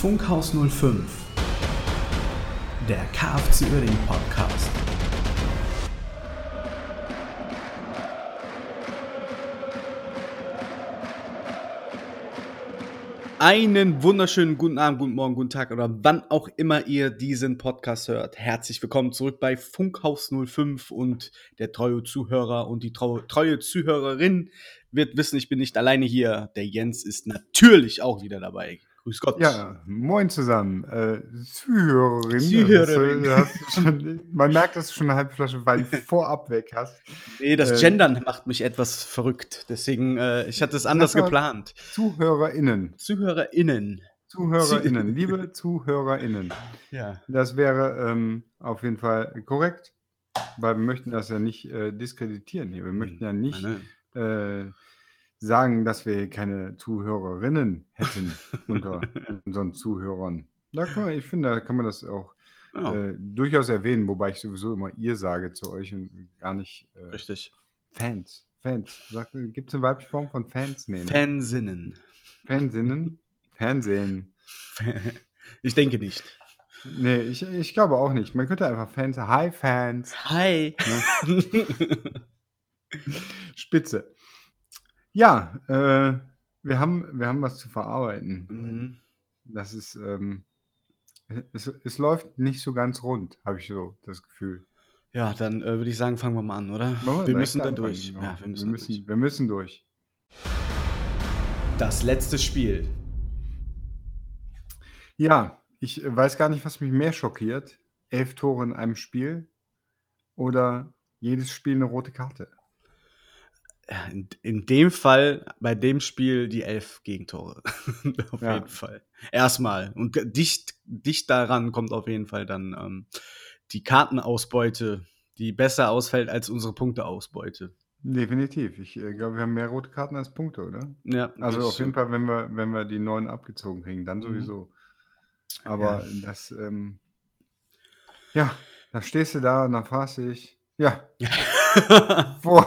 Funkhaus 05, der KFC Uerdingen Podcast. Einen wunderschönen guten Abend, guten Morgen, guten Tag oder wann auch immer ihr diesen Podcast hört. Herzlich willkommen zurück bei Funkhaus 05 und der treue Zuhörer und die treue, treue Zuhörerin wird wissen, ich bin nicht alleine hier. Der Jens ist natürlich auch wieder dabei. Grüß Gott. Ja, moin zusammen. Äh, Zuhörerin. Zuhörerin. Hast du, hast du schon, man merkt, dass du schon eine halbe Flasche Wein vorab weg hast. Nee, das Äh, Gendern macht mich etwas verrückt. Deswegen, äh, ich hatte es anders geplant. ZuhörerInnen. ZuhörerInnen. ZuhörerInnen. Liebe ZuhörerInnen. Ja. Das wäre ähm, auf jeden Fall korrekt, weil wir möchten das ja nicht äh, diskreditieren hier. Wir möchten ja nicht äh, sagen, dass wir keine Zuhörerinnen hätten unter unseren Zuhörern. Da kann man, ich finde, da kann man das auch. Ja, äh, durchaus erwähnen, wobei ich sowieso immer ihr sage zu euch und gar nicht äh, richtig. Fans. Fans. Gibt es eine weibliche Form von Fans? Nee, ne? Fansinnen. Fansinnen? Fernsehen. Ich denke nicht. Nee, ich, ich glaube auch nicht. Man könnte einfach Fans. Hi, Fans. Hi. Spitze. Ja, äh, wir, haben, wir haben was zu verarbeiten. Mhm. Das ist, ähm, es, es läuft nicht so ganz rund, habe ich so das Gefühl. Ja, dann äh, würde ich sagen, fangen wir mal an, oder? Wir direkt müssen da durch. Genau. Ja, wir müssen, wir, müssen, durch. wir müssen durch. Das letzte Spiel. Ja, ich weiß gar nicht, was mich mehr schockiert. Elf Tore in einem Spiel oder jedes Spiel eine rote Karte. Ja, in, in dem Fall, bei dem Spiel, die elf Gegentore. auf Ja. jeden Fall. Erstmal. Und dicht, dicht daran kommt auf jeden Fall dann ähm, die Kartenausbeute, die besser ausfällt als unsere Punkteausbeute. Definitiv. Ich äh, glaube, wir haben mehr rote Karten als Punkte, oder? Ja, Also auf jeden Fall, wenn wir, wenn wir die neun abgezogen kriegen, dann Mhm. sowieso. Aber das, ähm, ja, da stehst du da und dann fragst du dich, ja, wo,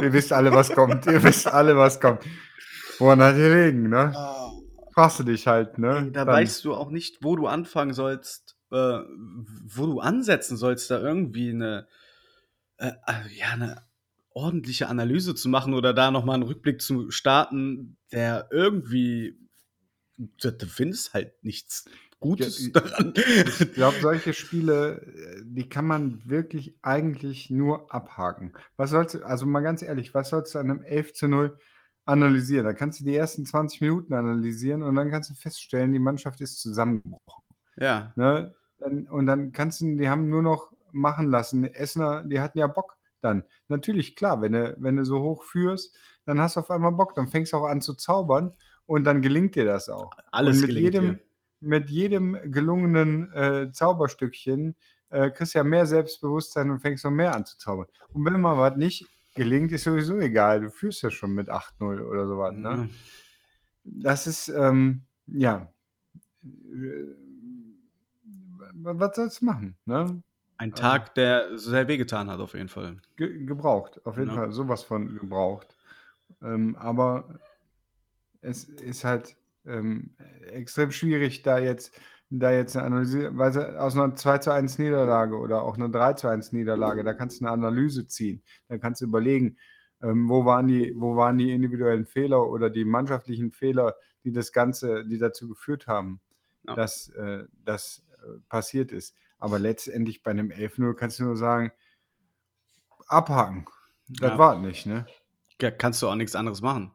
ihr wisst alle, was kommt, ihr wisst alle, was kommt. Woran hat ihr liegen, ne? Fragst du dich halt, ne? Da Dann- weißt du auch nicht, wo du anfangen sollst, äh, wo du ansetzen sollst, da irgendwie eine, äh, äh, ja, eine ordentliche Analyse zu machen oder da nochmal einen Rückblick zu starten, der irgendwie, du findest halt nichts Gutes daran. Ich glaube, solche Spiele, äh, die kann man wirklich eigentlich nur abhaken. Was sollst du, also mal ganz ehrlich, was sollst du an einem 11 zu 0 analysieren? Da kannst du die ersten 20 Minuten analysieren und dann kannst du feststellen, die Mannschaft ist zusammengebrochen. ja, Ne? Und dann kannst du, die haben nur noch machen lassen. Essener, die hatten ja Bock dann. Natürlich, klar, wenn du, wenn du so hoch führst, dann hast du auf einmal Bock, dann fängst du auch an zu zaubern und dann gelingt dir das auch. alles und mit gelingt jedem, dir. Mit jedem gelungenen äh, Zauberstückchen äh, kriegst du ja mehr Selbstbewusstsein und fängst noch mehr an zu zaubern. Und wenn mal was nicht gelingt, ist sowieso egal. Du führst ja schon mit 8-0 oder sowas. Ne? Mhm. Das ist, ähm, ja. äh, Was sollst du machen? Ne? Ein Tag, der sehr wehgetan hat, auf jeden Fall. Ge gebraucht, auf jeden Ja. Fall sowas von gebraucht. Ähm, aber es ist halt ähm, extrem schwierig, da jetzt, da jetzt eine Analyse, weil aus einer 2 zu 1 Niederlage oder auch einer 3 zu 1 Niederlage, da kannst du eine Analyse ziehen. Da kannst du überlegen, ähm, wo, waren die, wo waren die individuellen Fehler oder die mannschaftlichen Fehler, die das Ganze, die dazu geführt haben, Ja. dass äh, das äh, passiert ist. Aber letztendlich bei einem 11-0 kannst du nur sagen, abhaken. Das Ja. war nicht, ne? Ja, kannst du auch nichts anderes machen.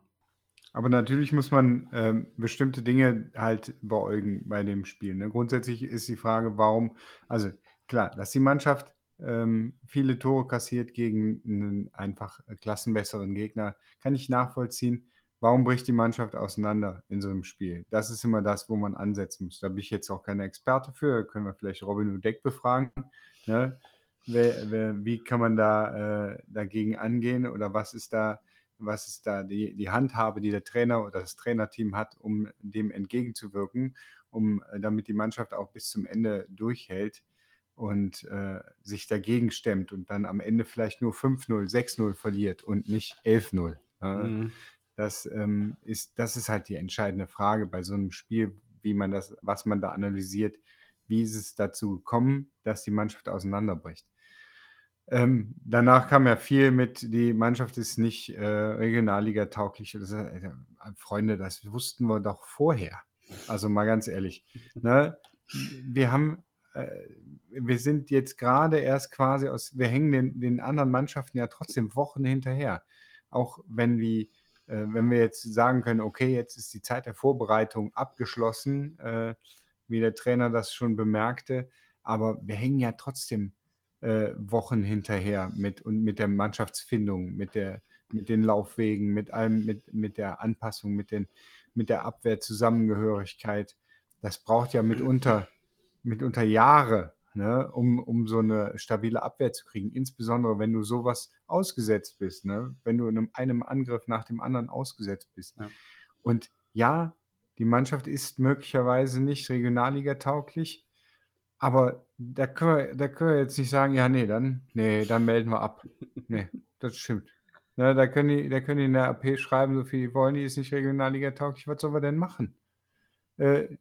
Aber natürlich muss man ähm, bestimmte Dinge halt beäugen bei dem Spiel. Ne? Grundsätzlich ist die Frage, warum, also klar, dass die Mannschaft ähm, viele Tore kassiert gegen einen einfach klassenbesseren Gegner, kann ich nachvollziehen. Warum bricht die Mannschaft auseinander in so einem Spiel? Das ist immer das, wo man ansetzen muss. Da bin ich jetzt auch kein Experte für, können wir vielleicht Robin Udeck befragen. Ne? Wer, wer, wie kann man da äh, dagegen angehen oder was ist da was ist da die, die Handhabe, die der Trainer oder das Trainerteam hat, um dem entgegenzuwirken, um äh, damit die Mannschaft auch bis zum Ende durchhält und äh, sich dagegen stemmt und dann am Ende vielleicht nur 5-0, 6-0 verliert und nicht 11-0. Ja? Mhm. Das, ähm, ist, das ist halt die entscheidende Frage bei so einem Spiel, wie man das, was man da analysiert, wie ist es dazu gekommen, dass die Mannschaft auseinanderbricht. Ähm, danach kam ja viel mit, die Mannschaft ist nicht äh, Regionalliga tauglich. Das, äh, Freunde, das wussten wir doch vorher. Also mal ganz ehrlich. Ne? Wir haben, äh, wir sind jetzt gerade erst quasi aus, wir hängen den, den anderen Mannschaften ja trotzdem Wochen hinterher. Auch wenn wir, äh, wenn wir jetzt sagen können, okay, jetzt ist die Zeit der Vorbereitung abgeschlossen, äh, wie der Trainer das schon bemerkte, aber wir hängen ja trotzdem äh, Wochen hinterher mit, und mit der Mannschaftsfindung, mit, der, mit den Laufwegen, mit allem, mit, mit der Anpassung, mit, den, mit der Abwehrzusammengehörigkeit. Das braucht ja mitunter, mitunter Jahre, ne, um, um so eine stabile Abwehr zu kriegen. Insbesondere, wenn du sowas ausgesetzt bist, ne, wenn du in einem, einem Angriff nach dem anderen ausgesetzt bist. Ja. Und ja, die Mannschaft ist möglicherweise nicht Regionalliga tauglich, aber da können wir da können wir jetzt nicht sagen: „Ja, nee, dann nee, dann melden wir ab.“ Nee, das stimmt. Ne, da können die da können die in der AP schreiben, so viel die wollen, die ist nicht Regionalliga tauglich. Was sollen wir denn machen? Äh,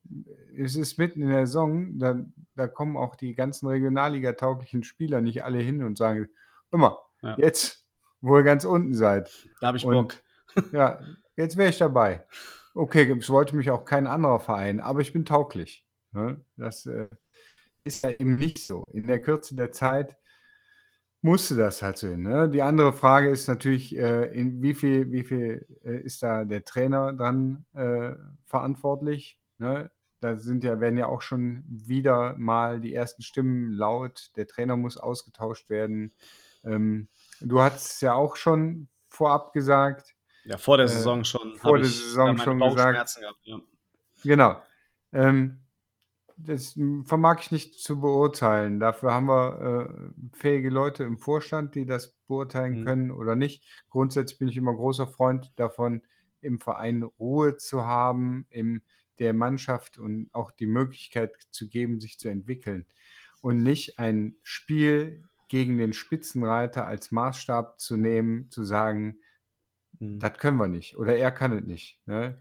es ist mitten in der Saison, da da kommen auch die ganzen Regionalliga-tauglichen Spieler nicht alle hin und sagen: „Hör mal, Ja. jetzt, wo ihr ganz unten seid Da habe ich Bock. ja, jetzt wäre ich dabei.“ Okay, es wollte mich auch kein anderer Verein, aber ich bin tauglich, ne? Das, äh ist ja eben nicht so. In der Kürze der Zeit musste das halt so hin. Ne? Die andere Frage ist natürlich, äh, in wie viel, wie viel äh, ist da der Trainer dran äh, verantwortlich? Ne? Da sind ja, werden ja auch schon wieder mal die ersten Stimmen laut. Der Trainer muss ausgetauscht werden. Ähm, du hast ja auch schon vorab gesagt. Ja, vor der äh, Saison schon. Vor der Saison schon gesagt. Gehabt, ja. Genau. Ähm, das vermag ich nicht zu beurteilen. Dafür haben wir äh, fähige Leute im Vorstand, die das beurteilen mhm. können oder nicht. Grundsätzlich bin ich immer großer Freund davon, im Verein Ruhe zu haben, in der Mannschaft und auch die Möglichkeit zu geben, sich zu entwickeln. Und nicht ein Spiel gegen den Spitzenreiter als Maßstab zu nehmen, zu sagen, mhm. das können wir nicht oder er kann es nicht. Ne?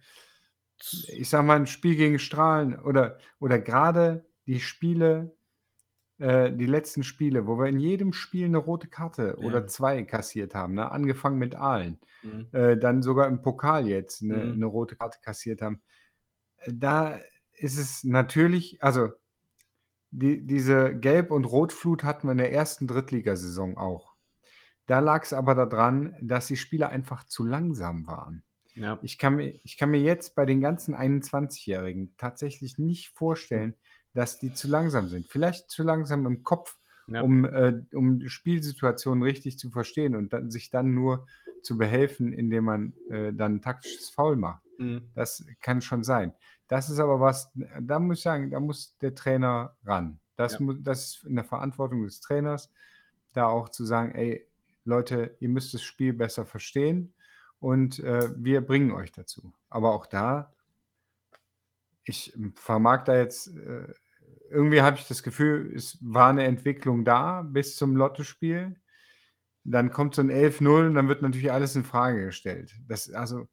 Ich sag mal, ein Spiel gegen Strahlen oder, oder gerade die Spiele, äh, die letzten Spiele, wo wir in jedem Spiel eine rote Karte ja. oder zwei kassiert haben, ne? angefangen mit Aalen, mhm. äh, dann sogar im Pokal jetzt eine, mhm. eine rote Karte kassiert haben. Da ist es natürlich, also die, diese Gelb- und Rotflut hatten wir in der ersten Drittligasaison auch. Da lag es aber daran, dass die Spieler einfach zu langsam waren. Ja. Ich kann mir ich kann mir jetzt bei den ganzen 21-Jährigen tatsächlich nicht vorstellen, dass die zu langsam sind. Vielleicht zu langsam im Kopf, Ja. um, äh, um Spielsituationen richtig zu verstehen und dann sich dann nur zu behelfen, indem man, äh, dann 'n taktisches Foul macht. Mhm. Das kann schon sein. Das ist aber was da muss ich sagen, da muss der Trainer ran. Das Ja. das ist in der Verantwortung des Trainers, da auch zu sagen: „Ey, Leute, ihr müsst das Spiel besser verstehen und äh, wir bringen euch dazu. Aber auch da, ich vermag da jetzt, äh, irgendwie habe ich das Gefühl, es war eine Entwicklung da bis zum Lottospiel. Dann kommt so ein 11-0 und dann wird natürlich alles in Frage gestellt. Das, also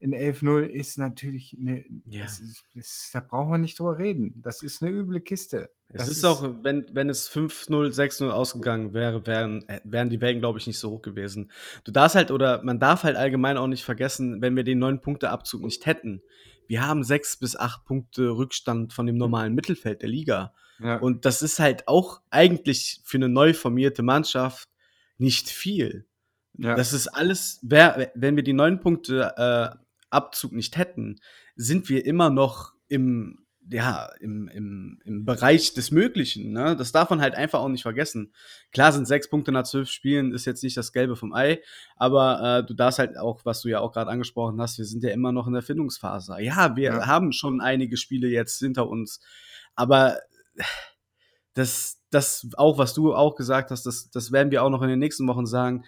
in 11-0 ist natürlich eine, ja. das ist, das, da brauchen wir nicht drüber reden. Das ist eine üble Kiste. Es ist, ist, auch, wenn, wenn es 5-0, 6-0 ausgegangen wäre, wären, äh, wären die Wellen, glaube ich, nicht so hoch gewesen. Du darfst halt, oder man darf halt allgemein auch nicht vergessen, wenn wir den 9-Punkte-Abzug nicht hätten. Wir haben 6 bis 8 Punkte Rückstand von dem normalen Mittelfeld der Liga. Ja. Und das ist halt auch eigentlich für eine neu formierte Mannschaft nicht viel. Ja. Das ist alles, wenn wir die 9 Punkte äh, Abzug nicht hätten, sind wir immer noch im, ja, im, im, im Bereich des Möglichen. Ne? Das darf man halt einfach auch nicht vergessen. Klar sind sechs Punkte nach zwölf Spielen, ist jetzt nicht das Gelbe vom Ei, aber äh, du darfst halt auch, was du ja auch gerade angesprochen hast, wir sind ja immer noch in der Findungsphase. Ja, wir ja. haben schon einige Spiele jetzt hinter uns, aber das, das auch, was du auch gesagt hast, das, das werden wir auch noch in den nächsten Wochen sagen,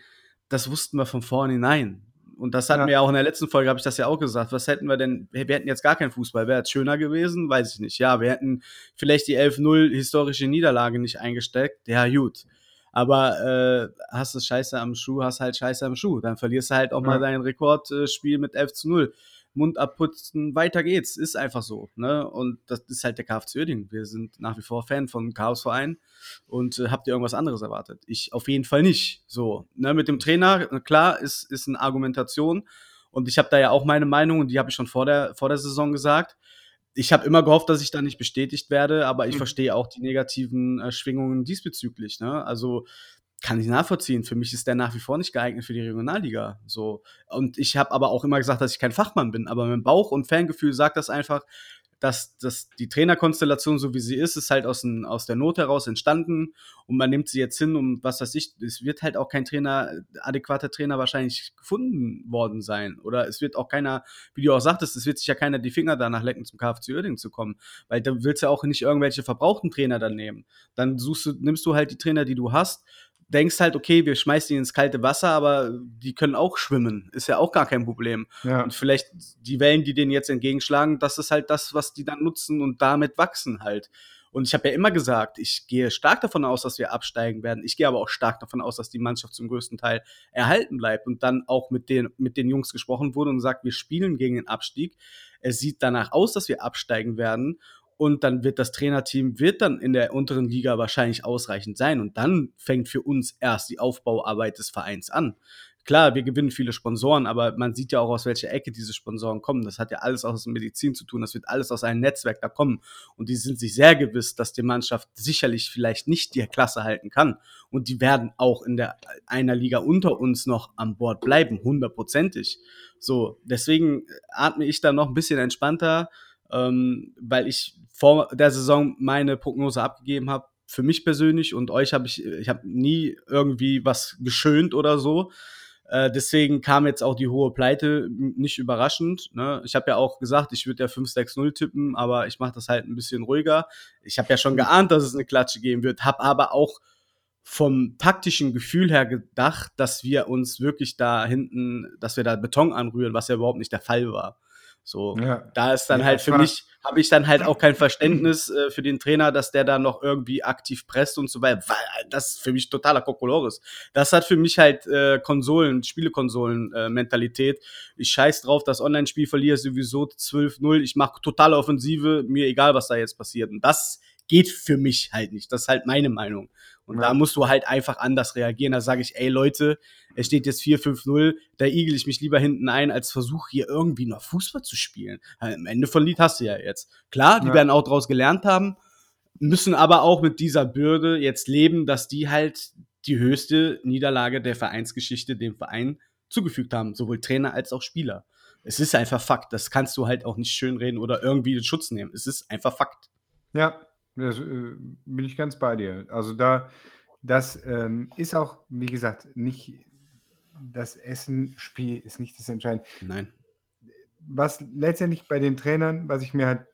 das wussten wir von vornherein. Und das hatten ja. wir auch in der letzten Folge, habe ich das ja auch gesagt. Was hätten wir denn? Wir hätten jetzt gar keinen Fußball. Wäre es schöner gewesen? Weiß ich nicht. Ja, wir hätten vielleicht die 11-0 historische Niederlage nicht eingesteckt. Ja, gut. Aber äh, hast du Scheiße am Schuh, hast halt Scheiße am Schuh. Dann verlierst du halt auch ja. mal dein Rekordspiel mit 11 zu 0. Mund abputzen, weiter geht's. Ist einfach so. Ne? Und das ist halt der KFC Uerdingen. Wir sind nach wie vor Fan von Chaosverein und äh, habt ihr irgendwas anderes erwartet? Ich auf jeden Fall nicht. So, ne? Mit dem Trainer, klar, ist, ist eine Argumentation und ich habe da ja auch meine Meinung und die habe ich schon vor der, vor der Saison gesagt ich habe immer gehofft, dass ich da nicht bestätigt werde, aber ich mhm. verstehe auch die negativen äh, Schwingungen diesbezüglich. Ne? Also kann ich nachvollziehen. Für mich ist der nach wie vor nicht geeignet für die Regionalliga. So. Und ich habe aber auch immer gesagt, dass ich kein Fachmann bin. Aber mein Bauch und Fangefühl sagt das einfach, dass, dass die Trainerkonstellation, so wie sie ist, ist halt aus, ein, aus der Not heraus entstanden und man nimmt sie jetzt hin und was weiß ich, es wird halt auch kein Trainer, adäquater Trainer wahrscheinlich gefunden worden sein. Oder es wird auch keiner, wie du auch sagtest, es wird sich ja keiner die Finger danach lecken, zum KFC Uerdingen zu kommen. Weil da willst du ja auch nicht irgendwelche verbrauchten Trainer dann nehmen. Dann suchst du, nimmst du halt die Trainer, die du hast denkst halt, okay, wir schmeißen die ins kalte Wasser, aber die können auch schwimmen. Ist ja auch gar kein Problem. Ja. Und vielleicht die Wellen, die denen jetzt entgegenschlagen, das ist halt das, was die dann nutzen und damit wachsen halt. Und ich habe ja immer gesagt, ich gehe stark davon aus, dass wir absteigen werden. Ich gehe aber auch stark davon aus, dass die Mannschaft zum größten Teil erhalten bleibt und dann auch mit den, mit den Jungs gesprochen wurde und sagt, wir spielen gegen den Abstieg. Es sieht danach aus, dass wir absteigen werden und dann wird das Trainerteam wird dann in der unteren Liga wahrscheinlich ausreichend sein und dann fängt für uns erst die Aufbauarbeit des Vereins an. Klar, wir gewinnen viele Sponsoren, aber man sieht ja auch, aus welcher Ecke diese Sponsoren kommen. Das hat ja alles aus Medizin zu tun. Das wird alles aus einem Netzwerk da kommen. Und die sind sich sehr gewiss, dass die Mannschaft sicherlich vielleicht nicht die Klasse halten kann. Und die werden auch in der einer Liga unter uns noch an Bord bleiben, hundertprozentig. So, deswegen atme ich da noch ein bisschen entspannter ähm, weil ich vor der Saison meine Prognose abgegeben habe. Für mich persönlich und euch habe ich, ich habe nie irgendwie was geschönt oder so. Äh, deswegen kam jetzt auch die hohe Pleite nicht überraschend. Ne? Ich habe ja auch gesagt, ich würde ja 5-6-0 tippen, aber ich mache das halt ein bisschen ruhiger. Ich habe ja schon geahnt, dass es eine Klatsche geben wird, habe aber auch vom taktischen Gefühl her gedacht, dass wir uns wirklich da hinten, dass wir da Beton anrühren, was ja überhaupt nicht der Fall war. So, ja. da ist dann ja, halt für mich, habe ich dann halt auch kein Verständnis äh, für den Trainer, dass der da noch irgendwie aktiv presst und so weiter. Weil das ist für mich totaler Kokolores. Das hat für mich halt äh, Konsolen, Spielekonsolen-Mentalität. Äh, ich scheiß drauf, das Online-Spiel verliere sowieso 12-0. Ich mache totale Offensive, mir egal, was da jetzt passiert. Und das geht für mich halt nicht. Das ist halt meine Meinung. Und ja. da musst du halt einfach anders reagieren. Da sage ich, ey Leute, es steht jetzt 4-5-0, da igel ich mich lieber hinten ein, als versuche hier irgendwie noch Fußball zu spielen. Am Ende von Lied hast du ja jetzt. Klar, die ja. werden auch daraus gelernt haben, müssen aber auch mit dieser Bürde jetzt leben, dass die halt die höchste Niederlage der Vereinsgeschichte dem Verein zugefügt haben, sowohl Trainer als auch Spieler. Es ist einfach Fakt. Das kannst du halt auch nicht schönreden oder irgendwie in Schutz nehmen. Es ist einfach Fakt. Ja, das, äh, bin ich ganz bei dir. Also da, das ähm, ist auch, wie gesagt, nicht das Essen-Spiel ist nicht das Entscheidende. Nein. Was letztendlich bei den Trainern, was ich mir halt,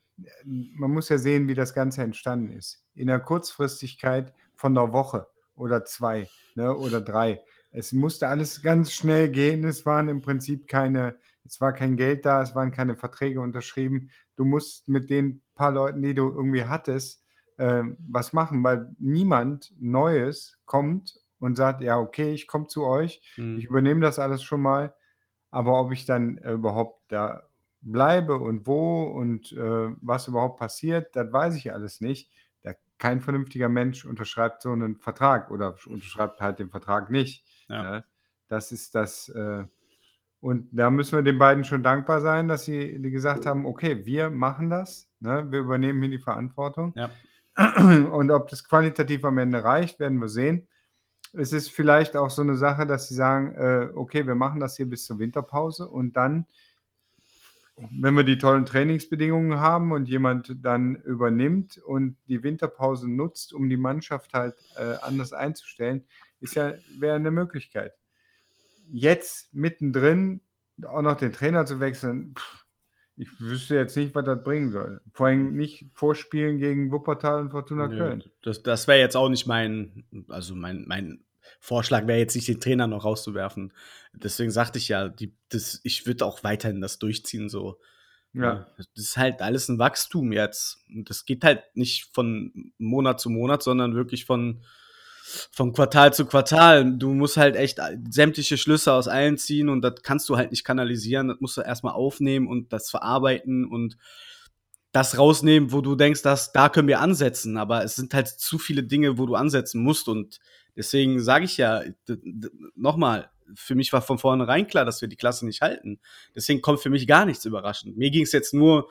man muss ja sehen, wie das Ganze entstanden ist. In der Kurzfristigkeit von einer Woche oder zwei ne, oder drei. Es musste alles ganz schnell gehen. Es waren im Prinzip keine, es war kein Geld da, es waren keine Verträge unterschrieben. Du musst mit den paar Leuten, die du irgendwie hattest, äh, was machen, weil niemand Neues kommt und sagt, ja, okay, ich komme zu euch, mhm. ich übernehme das alles schon mal, aber ob ich dann äh, überhaupt da bleibe und wo und äh, was überhaupt passiert, das weiß ich alles nicht. Da kein vernünftiger Mensch unterschreibt so einen Vertrag oder unterschreibt halt den Vertrag nicht. Ja. Ne? Das ist das. Äh, und da müssen wir den beiden schon dankbar sein, dass sie gesagt haben, okay, wir machen das, ne? wir übernehmen hier die Verantwortung. Ja. Und ob das qualitativ am Ende reicht, werden wir sehen. Es ist vielleicht auch so eine Sache, dass sie sagen, äh, okay, wir machen das hier bis zur Winterpause und dann, wenn wir die tollen Trainingsbedingungen haben und jemand dann übernimmt und die Winterpause nutzt, um die Mannschaft halt äh, anders einzustellen, ist ja wäre eine Möglichkeit. Jetzt mittendrin auch noch den Trainer zu wechseln, pff, ich wüsste jetzt nicht, was das bringen soll. Vor allem nicht vorspielen gegen Wuppertal und Fortuna Nö, Köln. Das, das wäre jetzt auch nicht mein, also mein, mein Vorschlag wäre jetzt nicht, den Trainer noch rauszuwerfen. Deswegen sagte ich ja, die, das, ich würde auch weiterhin das durchziehen so. Ja. Das ist halt alles ein Wachstum jetzt. Und das geht halt nicht von Monat zu Monat, sondern wirklich von von Quartal zu Quartal. Du musst halt echt sämtliche Schlüsse aus allen ziehen und das kannst du halt nicht kanalisieren. Das musst du erstmal aufnehmen und das verarbeiten und das rausnehmen, wo du denkst, dass da können wir ansetzen. Aber es sind halt zu viele Dinge, wo du ansetzen musst. Und deswegen sage ich ja nochmal, für mich war von vornherein klar, dass wir die Klasse nicht halten. Deswegen kommt für mich gar nichts überraschend. Mir ging es jetzt nur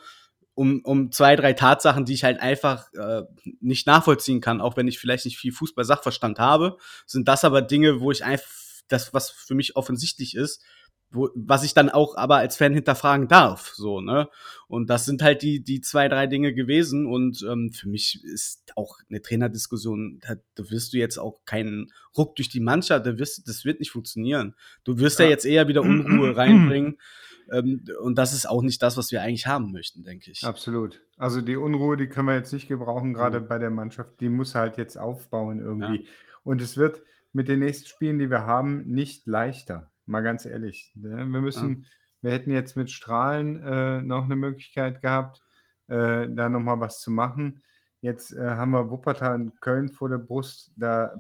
um, um zwei, drei Tatsachen, die ich halt einfach äh, nicht nachvollziehen kann, auch wenn ich vielleicht nicht viel Fußball-Sachverstand habe, sind das aber Dinge, wo ich einfach, das, was für mich offensichtlich ist, wo, was ich dann auch aber als Fan hinterfragen darf, so, ne? Und das sind halt die, die zwei, drei Dinge gewesen und ähm, für mich ist auch eine Trainerdiskussion, da, da wirst du jetzt auch keinen Ruck durch die Mannschaft, da wirst, das wird nicht funktionieren. Du wirst ja, ja jetzt eher wieder Unruhe reinbringen. Ähm, und das ist auch nicht das, was wir eigentlich haben möchten, denke ich. Absolut. Also die Unruhe, die können wir jetzt nicht gebrauchen, gerade mhm. bei der Mannschaft. Die muss halt jetzt aufbauen irgendwie. Ja. Und es wird mit den nächsten Spielen, die wir haben, nicht leichter. Mal ganz ehrlich. Ne? Wir müssen, ja. wir hätten jetzt mit Strahlen äh, noch eine Möglichkeit gehabt, äh, da nochmal was zu machen. Jetzt äh, haben wir Wuppertal und Köln vor der Brust. Da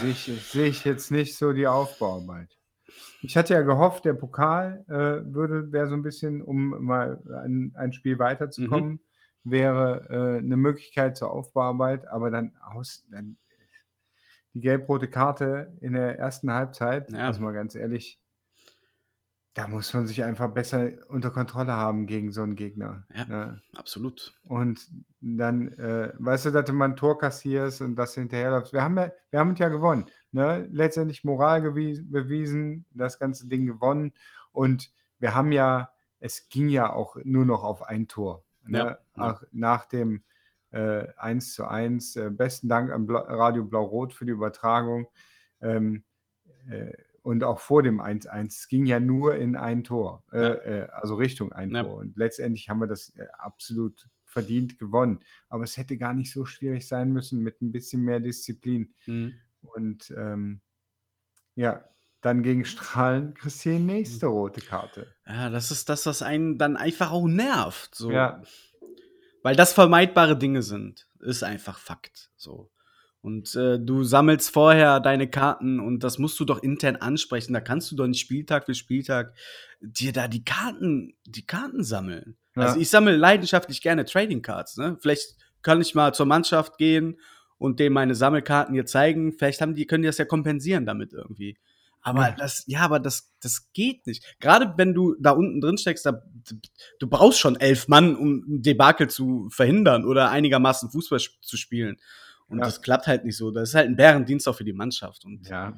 sehe ich, seh ich jetzt nicht so die Aufbauarbeit. Ich hatte ja gehofft, der Pokal äh, würde, wäre so ein bisschen, um mal ein, ein Spiel weiterzukommen, mhm. wäre äh, eine Möglichkeit zur Aufbauarbeit, aber dann aus, dann die gelb-rote Karte in der ersten Halbzeit, ja. also mal ganz ehrlich, da muss man sich einfach besser unter Kontrolle haben gegen so einen Gegner. Ja, ne? absolut. Und dann, äh, weißt du, dass du mal ein Tor kassierst und das hinterherläufst. Wir haben ja, wir haben es ja gewonnen. Ne? Letztendlich Moral bewiesen, das ganze Ding gewonnen. Und wir haben ja, es ging ja auch nur noch auf ein Tor. Ne? Ja, ja. nach dem äh, 1 zu 1. Äh, besten Dank an Bla Radio Blau-Rot für die Übertragung. Ähm, äh, und auch vor dem 1-1. Es ging ja nur in ein Tor, äh, ja. Äh, also Richtung ein. Tor. Und letztendlich haben wir das äh, absolut verdient gewonnen. Aber es hätte gar nicht so schwierig sein müssen mit ein bisschen mehr Disziplin. Mhm. Und ähm, ja, dann gegen Strahlen kriegst du die nächste mhm. rote Karte. Ja, das ist das, was einen dann einfach auch nervt. So. Ja. Weil das vermeidbare Dinge sind. Ist einfach Fakt. So. Und äh, du sammelst vorher deine Karten und das musst du doch intern ansprechen. Da kannst du doch nicht Spieltag für Spieltag dir da die Karten, die Karten sammeln. Ja. Also ich sammle leidenschaftlich gerne Trading Cards. Ne? Vielleicht kann ich mal zur Mannschaft gehen und denen meine Sammelkarten hier zeigen. Vielleicht haben die, können die das ja kompensieren damit irgendwie. Aber das, ja, aber das, das geht nicht. Gerade wenn du da unten drin steckst, da, du brauchst schon elf Mann, um ein Debakel zu verhindern oder einigermaßen Fußball zu spielen. Und ja. das klappt halt nicht so. Das ist halt ein Bärendienst auch für die Mannschaft. Und ja,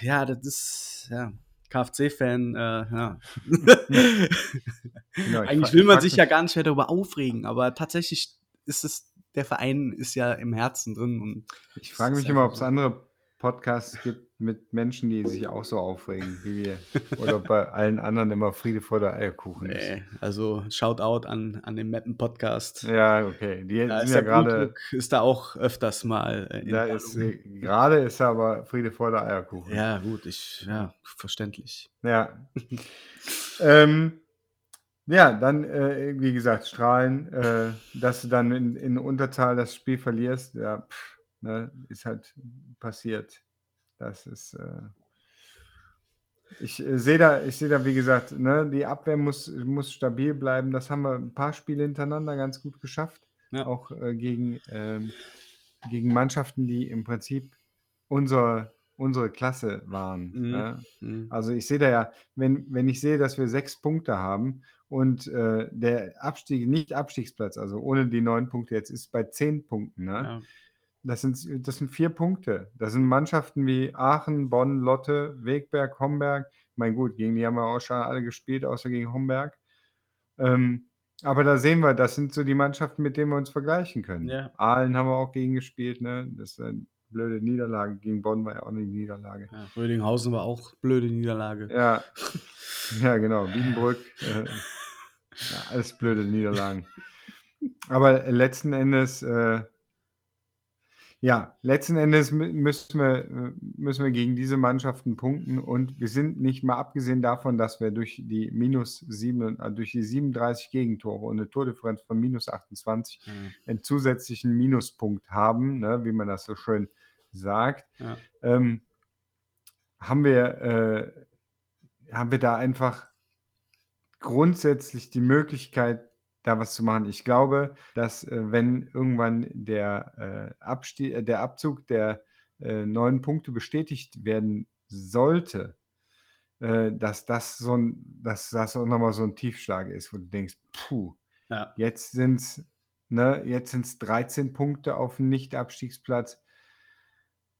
ja das ist, ja. KFC-Fan, äh, ja. genau, Eigentlich will man sich ja gar nicht mehr darüber aufregen, aber tatsächlich ist es, der Verein ist ja im Herzen drin. Und ich frage mich immer, ob es andere Podcasts gibt mit Menschen, die sich auch so aufregen wie wir. Oder bei allen anderen immer Friede vor der Eierkuchen ist. Nee, also Shoutout an, an den Mappen-Podcast. Ja, okay. Die da sind ja gerade. Ist da auch öfters mal. Äh, da ist, gerade ist aber Friede vor der Eierkuchen. Ja, gut, ich, ja, verständlich. Ja. ähm, ja, dann, äh, wie gesagt, Strahlen, äh, dass du dann in, in Unterzahl das Spiel verlierst, ja, pff, ne, ist halt passiert. Das ist. Äh ich äh, sehe da, ich sehe da, wie gesagt, ne, die Abwehr muss, muss stabil bleiben. Das haben wir ein paar Spiele hintereinander ganz gut geschafft. Ja. Auch äh, gegen, ähm, gegen Mannschaften, die im Prinzip unsere, unsere Klasse waren. Mhm. Ne? Mhm. Also ich sehe da ja, wenn, wenn ich sehe, dass wir sechs Punkte haben und äh, der Abstieg, nicht Abstiegsplatz, also ohne die neun Punkte jetzt, ist bei zehn Punkten. Ne? Ja. Das sind, das sind vier Punkte. Das sind Mannschaften wie Aachen, Bonn, Lotte, Wegberg, Homberg. Mein gut, gegen die haben wir auch schon alle gespielt, außer gegen Homberg. Ähm, aber da sehen wir, das sind so die Mannschaften, mit denen wir uns vergleichen können. Ja. Aalen haben wir auch gegen gespielt, ne? Das ist eine blöde Niederlage. Gegen Bonn war ja auch eine Niederlage. Ja, Rödinghausen war auch blöde Niederlage. Ja, ja genau. Wiedenbrück. Äh, ja, alles blöde Niederlagen. Aber letzten Endes äh, Ja, letzten Endes müssen wir, äh, müssen wir gegen diese Mannschaften punkten und wir sind nicht mal abgesehen davon, dass wir durch die minus sieben, äh, durch die 37 Gegentore und eine Tordifferenz von minus 28 mhm. einen zusätzlichen Minuspunkt haben, ne, wie man das so schön sagt, ja. ähm, haben wir, äh, haben wir da einfach grundsätzlich die Möglichkeit, da was zu machen. Ich glaube, dass äh, wenn irgendwann der, äh, Abstie äh, der Abzug der äh, neun Punkte bestätigt werden sollte, äh, dass das so ein, dass das auch nochmal so ein Tiefschlag ist, wo du denkst, puh, ja. jetzt sind es ne, jetzt sind's 13 Punkte auf dem Nicht-Abstiegsplatz.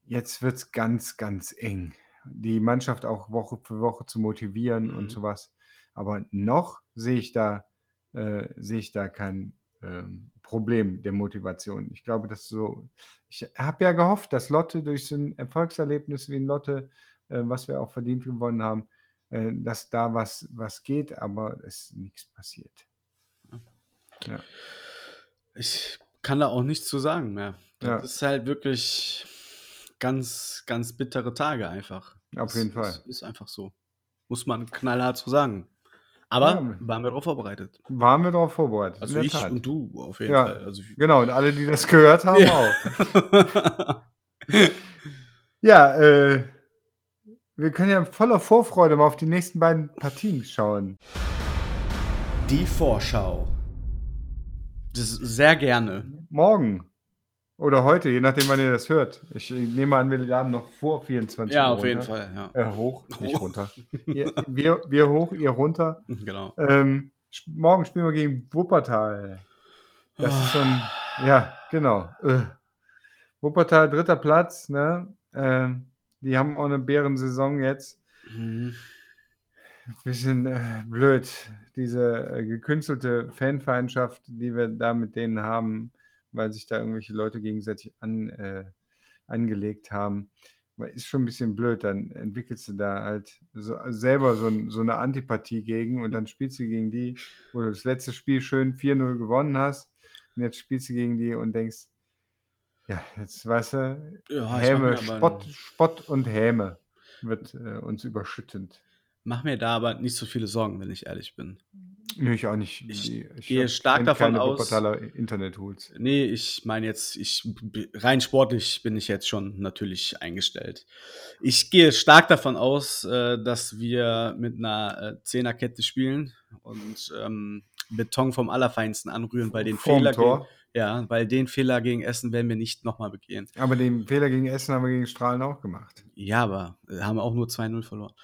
Jetzt wird es ganz, ganz eng. Die Mannschaft auch Woche für Woche zu motivieren mhm. und sowas. Aber noch sehe ich da äh, sehe ich da kein ähm, Problem der Motivation. Ich glaube, dass so, ich habe ja gehofft, dass Lotte durch so ein Erfolgserlebnis wie ein Lotte, äh, was wir auch verdient gewonnen haben, äh, dass da was, was geht, aber es ist nichts passiert. Ja. Ich kann da auch nichts zu sagen mehr. Das ja. ist halt wirklich ganz, ganz bittere Tage einfach. Auf jeden das, Fall. Ist einfach so. Muss man knallhart so sagen. Aber ja. waren wir darauf vorbereitet? Waren wir darauf vorbereitet. Also ich Tat. und du auf jeden ja, Fall. Also genau, und alle, die das gehört haben, auch. ja, äh, wir können ja voller Vorfreude mal auf die nächsten beiden Partien schauen. Die Vorschau. Das sehr gerne. Morgen. Oder heute, je nachdem, wann ihr das hört. Ich nehme an, wir laden noch vor 24 Ja, Uhr auf jeden Fall. Ja. Äh, hoch, nicht runter. ihr, wir, wir hoch, ihr runter. Genau. Ähm, morgen spielen wir gegen Wuppertal. Das ist schon, ja, genau. Äh. Wuppertal, dritter Platz. Ne? Äh, die haben auch eine Bärensaison jetzt. Mhm. Bisschen äh, blöd, diese äh, gekünstelte Fanfeindschaft, die wir da mit denen haben weil sich da irgendwelche Leute gegenseitig an, äh, angelegt haben. Ist schon ein bisschen blöd, dann entwickelst du da halt so, selber so, so, eine Antipathie gegen und dann spielst du gegen die, wo du das letzte Spiel schön 4-0 gewonnen hast und jetzt spielst du gegen die und denkst, ja, jetzt weißt du, ja, Häme, Spott, Spott und Häme wird äh, uns überschüttend. Mach mir da aber nicht so viele Sorgen, wenn ich ehrlich bin. Nee, ich auch nicht. Ich, ich gehe stark davon aus. Internet-Tools. Nee, ich meine jetzt, ich rein sportlich bin ich jetzt schon natürlich eingestellt. Ich gehe stark davon aus, äh, dass wir mit einer äh, Zehnerkette spielen und ähm, Beton vom Allerfeinsten anrühren, weil den Vorm Fehler Tor. Gegen, ja, weil den Fehler gegen Essen werden wir nicht nochmal begehen. Aber den Fehler gegen Essen haben wir gegen Strahlen auch gemacht. Ja, aber haben wir auch nur 2-0 verloren.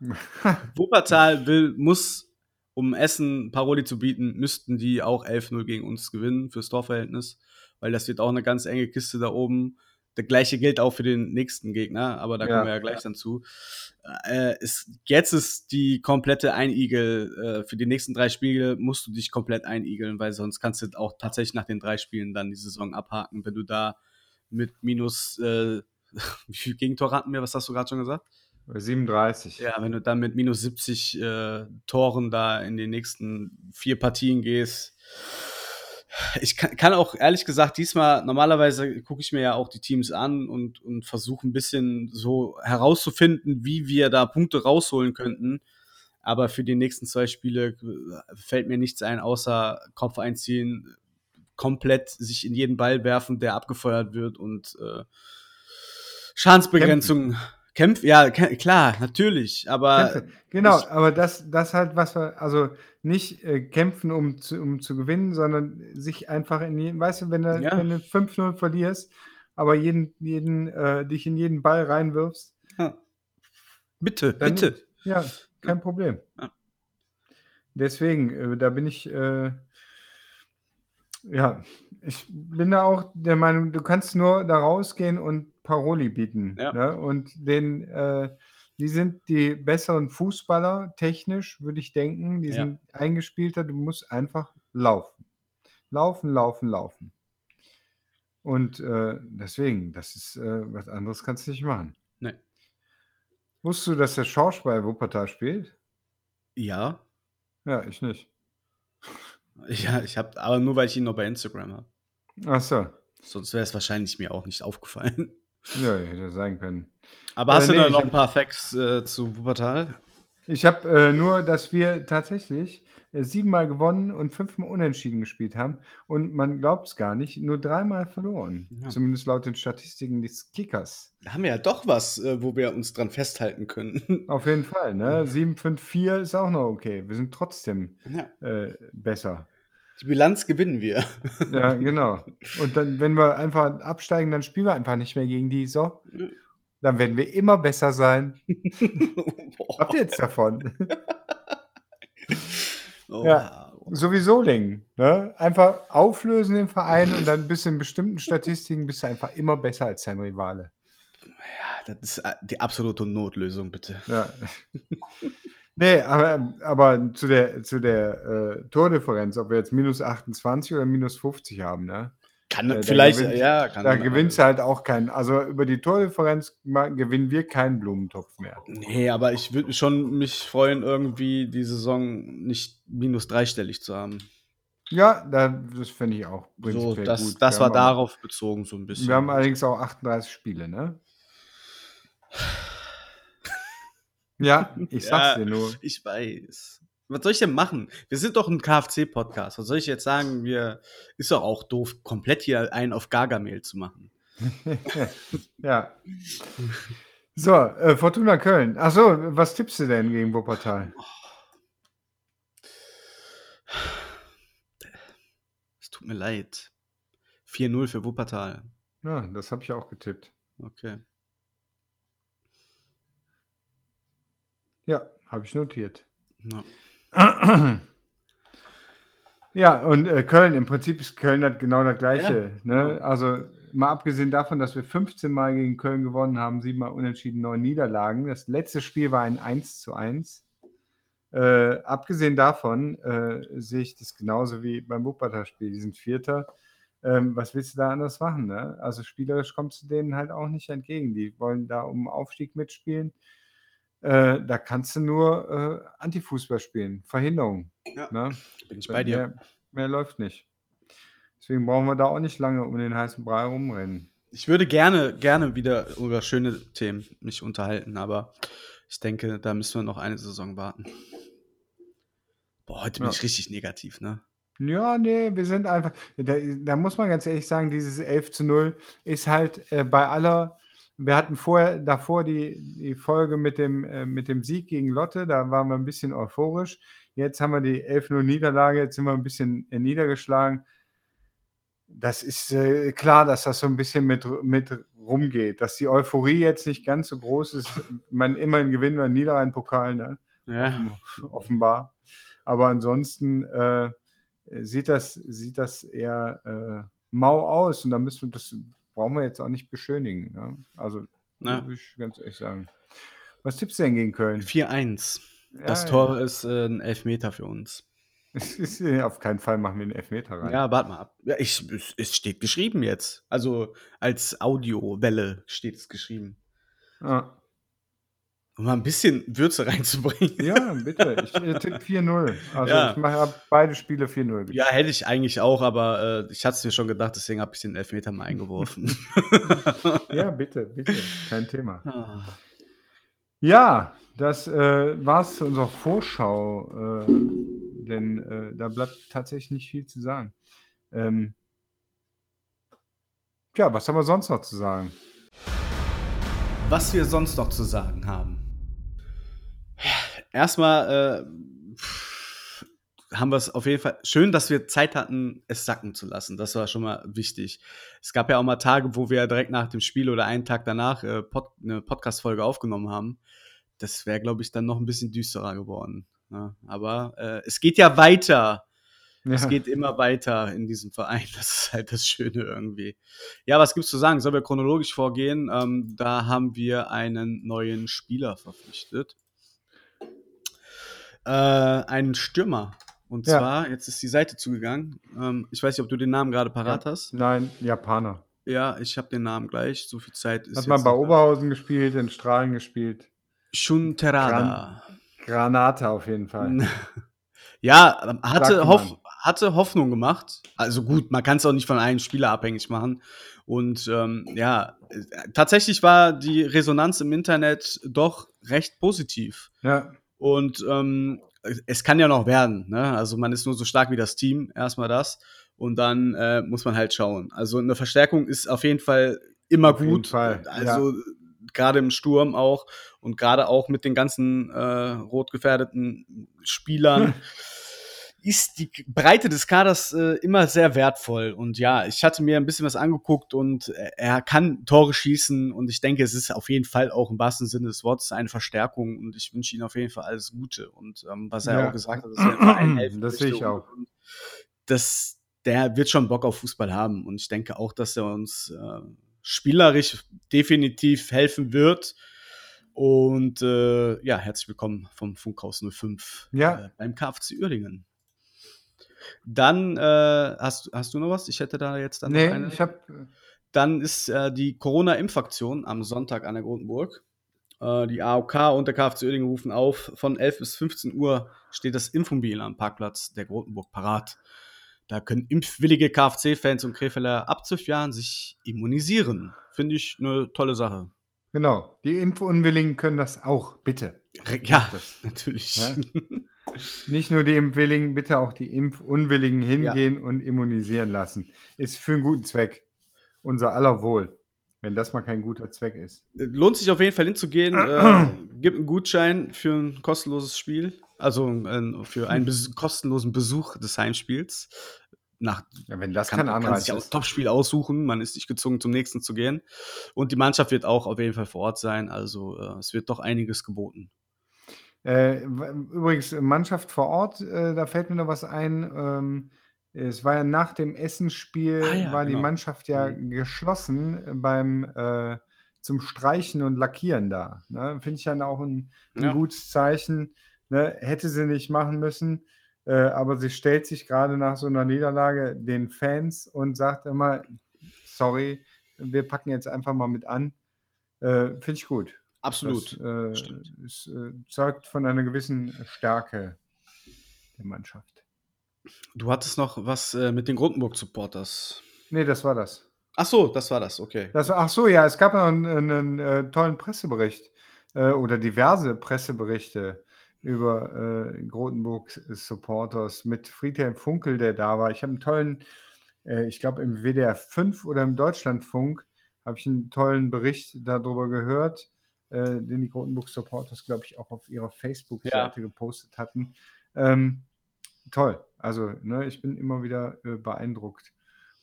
Wuppertal will, muss, um Essen Paroli zu bieten, müssten die auch 11-0 gegen uns gewinnen fürs Torverhältnis, weil das wird auch eine ganz enge Kiste da oben. Das gleiche gilt auch für den nächsten Gegner, aber da ja, kommen wir ja gleich ja. dann zu. Äh, ist, jetzt ist die komplette Einigel, äh, für die nächsten drei Spiele musst du dich komplett einigeln, weil sonst kannst du auch tatsächlich nach den drei Spielen dann die Saison abhaken, wenn du da mit minus, äh, wie viel Gegentor hatten wir, was hast du gerade schon gesagt? 37. Ja, wenn du dann mit minus 70 äh, Toren da in die nächsten vier Partien gehst. Ich kann, kann auch ehrlich gesagt diesmal, normalerweise gucke ich mir ja auch die Teams an und, und versuche ein bisschen so herauszufinden, wie wir da Punkte rausholen könnten. Aber für die nächsten zwei Spiele äh, fällt mir nichts ein, außer Kopf einziehen, komplett sich in jeden Ball werfen, der abgefeuert wird und äh, Schadensbegrenzung Kämpfen. Kämpf, ja, klar, natürlich, aber. Kämpfe. Genau, aber das, das halt, was wir, also nicht äh, kämpfen, um zu, um zu gewinnen, sondern sich einfach in jeden, weißt du, wenn du, ja. wenn du 5-0 verlierst, aber jeden, jeden, äh, dich in jeden Ball reinwirfst. Ja. Bitte, dann, bitte. Ja, kein Problem. Ja. Deswegen, äh, da bin ich, äh, ja, ich bin da auch der Meinung, du kannst nur da rausgehen und Paroli bieten. Ja. Ne? Und den, äh, die sind die besseren Fußballer, technisch, würde ich denken. Die ja. sind eingespielter. Du musst einfach laufen. Laufen, laufen, laufen. Und äh, deswegen, das ist äh, was anderes kannst du nicht machen. Nee. Wusstest du, dass der Schorsch bei Wuppertal spielt? Ja. Ja, ich nicht. Ja, ich habe, aber nur weil ich ihn noch bei Instagram habe. Ach so. Sonst wäre es wahrscheinlich mir auch nicht aufgefallen. Ja, hätte sein können. Aber hast Äh, du nee, da ich noch ein paar Facts äh, zu Wuppertal? Ich habe äh, nur, dass wir tatsächlich äh, siebenmal gewonnen und fünfmal unentschieden gespielt haben. Und man glaubt es gar nicht, nur dreimal verloren. Ja. Zumindest laut den Statistiken des Kickers. Da haben wir ja doch was, äh, wo wir uns dran festhalten können. Auf jeden Fall. Ne? 7-5-4 ist auch noch okay. Wir sind trotzdem ja. äh, besser. Die Bilanz gewinnen wir. Ja, genau. Und dann, wenn wir einfach absteigen, dann spielen wir einfach nicht mehr gegen die. So. Dann werden wir immer besser sein. Habt ihr jetzt davon? Oh, Ja. Sowieso Lingen. Ne? Einfach auflösen den Verein und dann bis in bestimmten Statistiken bist du einfach immer besser als dein Rivale. Ja, das ist äh, die absolute Notlösung, bitte. Ja. nee, aber, aber zu der, zu der äh, Tordifferenz, ob wir jetzt minus 28 oder minus 50 haben, ne? Kann Äh, vielleicht, gewinnt- ja, kann Da gewinnst du halt auch keinen. Also über die Tordifferenz gewinnen wir keinen Blumentopf mehr. Nee, aber ich würde schon mich freuen, irgendwie die Saison nicht minus dreistellig zu haben. Ja, da, das finde ich auch So, das, gut. das Wir war auch- darauf bezogen, so ein bisschen. Wir haben allerdings auch 38 Spiele, ne? Ja, ich sag's Ja. dir nur. Ich weiß. Was soll ich denn machen? Wir sind doch ein KFC-Podcast. Was soll ich jetzt sagen? Wir ist doch auch doof, komplett hier einen auf Gargamel zu machen. ja. So, äh, Fortuna Köln. Achso, was tippst du denn gegen Wuppertal? Es tut mir leid. 4-0 für Wuppertal. Ja, das habe ich auch getippt. Okay. Ja, habe ich notiert. Ja. Ja, und äh, Köln, im Prinzip ist Köln hat genau das Gleiche. Ja, ne? Also mal abgesehen davon, dass wir 15 Mal gegen Köln gewonnen haben, siebenmal unentschieden, neun Niederlagen. Das letzte Spiel war ein 1 zu 1. Äh, abgesehen davon äh, sehe ich das genauso wie beim Wuppertal-Spiel. Die sind Vierter. Ähm, was willst du da anders machen? Ne? Also spielerisch kommst du denen halt auch nicht entgegen. Die wollen da um Aufstieg mitspielen. Äh, da kannst du nur äh, Antifußball spielen, Verhinderung. Ja. Ne? Bin ich bei dir. Mehr, mehr läuft nicht. Deswegen brauchen wir da auch nicht lange um den heißen Brei rumrennen. Ich würde gerne, gerne wieder über schöne Themen mich unterhalten, aber ich denke, da müssen wir noch eine Saison warten. Boah, heute bin Ja. ich richtig negativ, ne? Ja, nee, wir sind einfach. Da, da muss man ganz ehrlich sagen, dieses 11 zu 0 ist halt äh, bei aller. Wir hatten vorher davor die, die Folge mit dem, äh, mit dem Sieg gegen Lotte, da waren wir ein bisschen euphorisch. Jetzt haben wir die 11-0 Niederlage, jetzt sind wir ein bisschen äh, niedergeschlagen. Das ist äh, klar, dass das so ein bisschen mit, mit rumgeht, dass die Euphorie jetzt nicht ganz so groß ist. Man immerhin gewinnen wir einen Niederrhein-Pokal, ne? Ja. offenbar. Aber ansonsten äh, sieht, das, sieht das eher äh, mau aus und da müssen wir das brauchen wir jetzt auch nicht beschönigen. Ne? Also Ja. würde ich ganz ehrlich sagen. Was tippst du denn gegen Köln? 4-1. Das Ja, Tor ist äh, ein Elfmeter für uns. Äh, auf keinen Fall machen wir einen Elfmeter rein. Ja, warte mal ab. Ja, ich, es, es steht geschrieben jetzt. Also als Audiowelle steht es geschrieben. Ja, Um mal ein bisschen Würze reinzubringen. ja bitte. Ich äh, tippe 4-0. Also Ja. ich mache beide Spiele 4-0. getippt. Ja, hätte ich eigentlich auch, aber äh, ich hatte es mir schon gedacht, deswegen habe ich den Elfmeter mal eingeworfen. ja, bitte, bitte. Kein Thema. Ah. Ja, das äh, war es zu unserer Vorschau, äh, denn äh, da bleibt tatsächlich nicht viel zu sagen. Ähm, ja, was haben wir sonst noch zu sagen? Was wir sonst noch zu sagen haben. Erstmal äh, haben wir es auf jeden Fall schön, dass wir Zeit hatten, es sacken zu lassen. Das war schon mal wichtig. Es gab ja auch mal Tage, wo wir direkt nach dem Spiel oder einen Tag danach äh, Pod eine Podcast-Folge aufgenommen haben. Das wäre, glaube ich, dann noch ein bisschen düsterer geworden. Ne? Aber äh, es geht ja weiter. Es Ja. geht immer weiter in diesem Verein. Das ist halt das Schöne irgendwie. Ja, was gibt's zu sagen? Sollen wir chronologisch vorgehen? Ähm, da haben wir einen neuen Spieler verpflichtet. Äh, einen Stürmer. Und Ja. zwar, jetzt ist die Seite zugegangen. Ähm, ich weiß nicht, ob du den Namen gerade parat hast. Nein, Japaner. Ja, ich habe den Namen gleich. So viel Zeit ist Hat man bei nicht da. Oberhausen gespielt, in Strahlen gespielt. Shunterada. Granate auf jeden Fall. Ja, ähm, hatte, Hoff, hatte Hoffnung gemacht. Also gut, man kann es auch nicht von einem Spieler abhängig machen. Und ähm, ja, tatsächlich war die Resonanz im Internet doch recht positiv. Ja. Und ähm, es kann ja noch werden. Ne? Also man ist nur so stark wie das Team, erstmal das. Und dann äh, muss man halt schauen. Also eine Verstärkung ist auf jeden Fall immer auf gut. Fall. Also ja. gerade im Sturm auch und gerade auch mit den ganzen äh, rot gefährdeten Spielern. ist die Breite des Kaders äh, immer sehr wertvoll. Und ja, ich hatte mir ein bisschen was angeguckt und äh, er kann Tore schießen und ich denke, es ist auf jeden Fall auch im wahrsten Sinne des Wortes eine Verstärkung und ich wünsche ihm auf jeden Fall alles Gute. Und ähm, was er ja. auch gesagt hat, dass er Verein helfen Das sehe ich auch. Das, der wird schon Bock auf Fußball haben und ich denke auch, dass er uns äh, spielerisch definitiv helfen wird. Und äh, ja, herzlich willkommen vom Funkhaus 05 ja. äh, beim KFC Uerdingen. Dann äh, hast, hast du noch was? Ich hätte da jetzt dann nee, eine. Ich hab, dann ist äh, die Corona-Impfaktion am Sonntag an der Grotenburg. Äh, die AOK und der KFC Oerdingen rufen auf. Von 11 bis 15 Uhr steht das Impfmobil am Parkplatz der Grotenburg parat. Da können impfwillige KFC-Fans und Krefeler ab 12 Jahren sich immunisieren. Finde ich eine tolle Sache. Genau. Die Impfunwilligen können das auch, bitte. Ja, natürlich. Ja? Nicht nur die Impfwilligen, bitte auch die Impfunwilligen hingehen ja. und immunisieren lassen. Ist für einen guten Zweck. Unser aller Wohl. Wenn das mal kein guter Zweck ist. Lohnt sich auf jeden Fall hinzugehen. äh, gibt einen Gutschein für ein kostenloses Spiel. Also äh, für einen bes kostenlosen Besuch des Heimspiels. Nach, ja, wenn das kann, kann, kann sich auch Topspiel aussuchen. Man ist nicht gezwungen, zum nächsten zu gehen. Und die Mannschaft wird auch auf jeden Fall vor Ort sein. Also äh, es wird doch einiges geboten. Äh, übrigens, Mannschaft vor Ort, äh, da fällt mir noch was ein. Ähm, es war ja nach dem Essensspiel, Ah ja, war die genau. Mannschaft ja Mhm. geschlossen beim äh, zum Streichen und Lackieren da. Ne? Finde ich dann auch ein, ein Ja. gutes Zeichen. Ne? Hätte sie nicht machen müssen, äh, aber sie stellt sich gerade nach so einer Niederlage den Fans und sagt immer, sorry, wir packen jetzt einfach mal mit an. Äh, Finde ich gut. Absolut. Das äh, es, äh, zeugt von einer gewissen Stärke der Mannschaft. Du hattest noch was äh, mit den Grundenburg-Supporters. Nee, das war das. Ach so, das war das, okay. das ach so, ja, es gab noch einen, einen äh, tollen Pressebericht äh, oder diverse Presseberichte über äh, Grotenburg-Supporters mit Friedhelm Funkel, der da war. Ich habe einen tollen, äh, ich glaube im WDR 5 oder im Deutschlandfunk, habe ich einen tollen Bericht darüber gehört, äh, den die Grotenburg-Supporters, glaube ich, auch auf ihrer Facebook-Seite gepostet hatten. Ähm, toll. Also, ne, ich bin immer wieder äh, beeindruckt.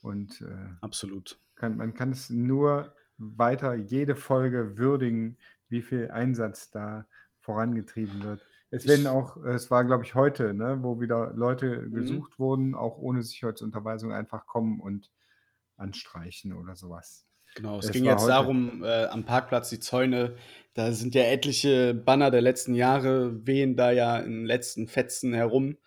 Und äh, Absolut. kann, man kann es nur weiter jede Folge würdigen, wie viel Einsatz da vorangetrieben wird. Es werden auch, es war glaube ich heute, ne, wo wieder Leute Mhm. gesucht wurden, auch ohne Sicherheitsunterweisung einfach kommen und anstreichen oder sowas. Genau, es Es ging jetzt heute. darum, äh, am Parkplatz die Zäune, da sind ja etliche Banner der letzten Jahre, wehen da ja in letzten Fetzen herum,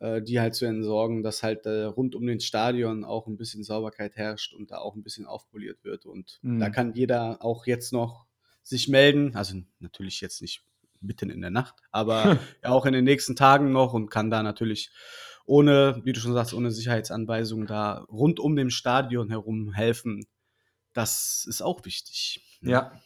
äh, die halt zu entsorgen, dass halt äh, rund um den Stadion auch ein bisschen Sauberkeit herrscht und da auch ein bisschen aufpoliert wird. Und Mhm. da kann jeder auch jetzt noch sich melden, also natürlich jetzt nicht mitten in der Nacht, aber auch in den nächsten Tagen noch und kann da natürlich ohne, wie du schon sagst, ohne Sicherheitsanweisungen da rund um dem Stadion herum helfen. Das ist auch wichtig. ne? Ja.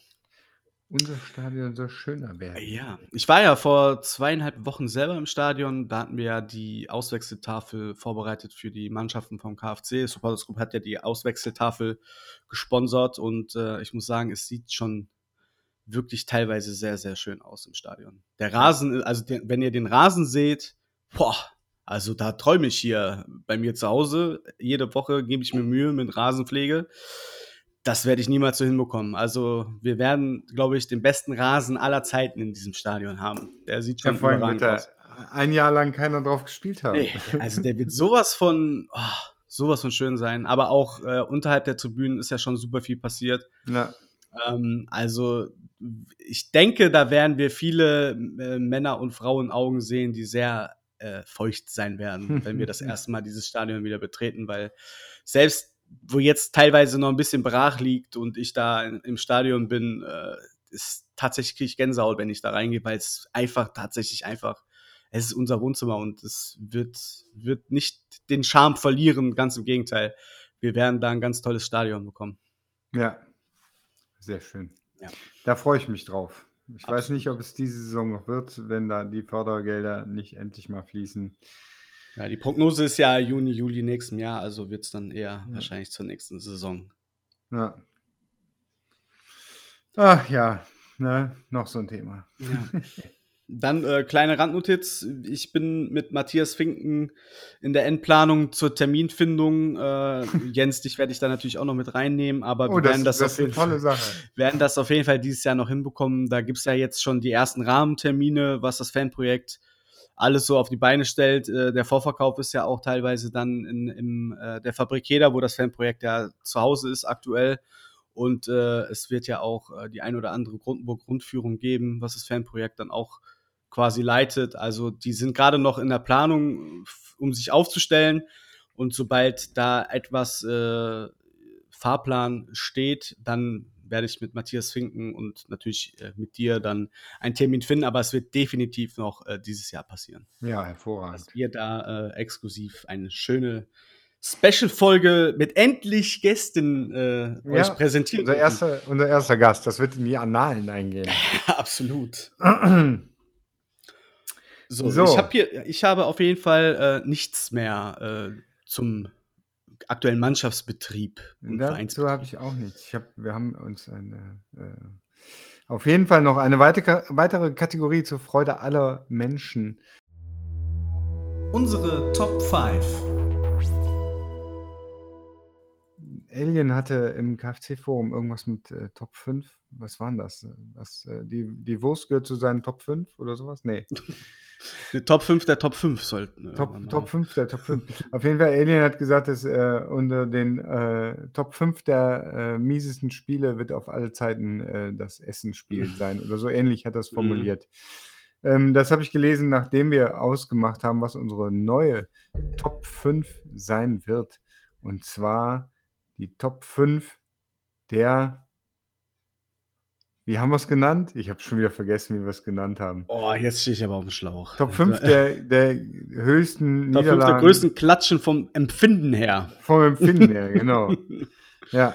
Unser Stadion soll schöner werden. Ja, ich war ja vor zweieinhalb Wochen selber im Stadion. Da hatten wir ja die Auswechseltafel vorbereitet für die Mannschaften vom KfC. Supporters Group hat ja die Auswechseltafel gesponsert und äh, ich muss sagen, es sieht schon wirklich teilweise sehr, sehr schön aus im Stadion. Der Rasen, also den, wenn ihr den Rasen seht, boah, also da träume ich hier bei mir zu Hause. Jede Woche gebe ich mir Mühe mit Rasenpflege. Das werde ich niemals so hinbekommen. Also wir werden, glaube ich, den besten Rasen aller Zeiten in diesem Stadion haben. Der sieht Ja, schon allem überragend aus. ein Jahr lang keiner drauf gespielt haben. Nee, also der wird sowas von, oh, sowas von schön sein. Aber auch äh, unterhalb der Tribünen ist ja schon super viel passiert. Ja. Ähm, also ich denke, da werden wir viele äh, Männer und Frauen Augen sehen, die sehr äh, feucht sein werden, wenn wir das erste Mal dieses Stadion wieder betreten, weil selbst wo jetzt teilweise noch ein bisschen brach liegt und ich da im Stadion bin, äh, ist tatsächlich kriege ich Gänsehaut, wenn ich da reingehe, weil es einfach tatsächlich einfach es ist unser Wohnzimmer und es wird, wird nicht den Charme verlieren, ganz im Gegenteil. Wir werden da ein ganz tolles Stadion bekommen. Ja, sehr schön. Ja. Da freue ich mich drauf. Ich weiß Absolut. nicht, ob es diese Saison noch wird, wenn da die Fördergelder nicht endlich mal fließen. Ja, die Prognose ist ja Juni, Juli nächsten Jahr, also wird es dann eher Ja. wahrscheinlich zur nächsten Saison. Ja. Ach ja, ne, noch so ein Thema. Ja. Dann äh, kleine Randnotiz. Ich bin mit Matthias Finken in der Endplanung zur Terminfindung. Äh, Jens, dich werde ich da natürlich auch noch mit reinnehmen, aber Oh, wir das, werden das, das auf ist eine jeden Fall, werden das auf jeden Fall dieses Jahr noch hinbekommen. Da gibt es ja jetzt schon die ersten Rahmentermine, was das Fanprojekt alles so auf die Beine stellt. Äh, der Vorverkauf ist ja auch teilweise dann in, in äh, der Fabrik Jeder, wo das Fanprojekt ja zu Hause ist aktuell. Und äh, es wird ja auch die ein oder andere Grundburg-Rundführung geben, was das Fanprojekt dann auch quasi leitet. Also die sind gerade noch in der Planung, um sich aufzustellen. Und sobald da etwas Fahrplan steht, dann werde ich mit Matthias Finken und natürlich äh, mit dir dann einen Termin finden. Aber es wird definitiv noch äh, dieses Jahr passieren, Ja, hervorragend. dass wir da äh, exklusiv eine schöne Special-Folge mit endlich Gästen äh, Ja, euch präsentieren. Unser erster, unser erster Gast, das wird in die Annalen eingehen. Absolut. So, So. ich habe hier, ich habe auf jeden Fall äh, nichts mehr äh, zum aktuellen Mannschaftsbetrieb Dazu habe ich auch nichts. Ich hab, wir haben uns eine, äh, auf jeden Fall noch eine weitere, weitere Kategorie zur Freude aller Menschen. Unsere Top 5. Alien hatte im KFC-Forum irgendwas mit äh, Top 5. Was waren das? Was, äh, die, die Wurst gehört zu seinen Top 5 oder sowas? Nee. Die Top 5 der Top 5 sollten. Top, Top machen. 5 der Top 5. Auf jeden Fall, Alien hat gesagt, dass äh, unter den äh, Top 5 der äh, miesesten Spiele wird auf alle Zeiten äh, das Essen-Spiel sein. Oder so ähnlich hat er es Mhm. formuliert. Ähm, das habe ich gelesen, nachdem wir ausgemacht haben, was unsere neue Top 5 sein wird. Und zwar die Top 5 der. Wie haben wir es genannt? Ich habe schon wieder vergessen, wie wir es genannt haben. Oh, jetzt stehe ich aber auf dem Schlauch. Top 5 der, der höchsten Top 5 der größten Klatschen vom Empfinden her. vom Empfinden her, genau. Ja,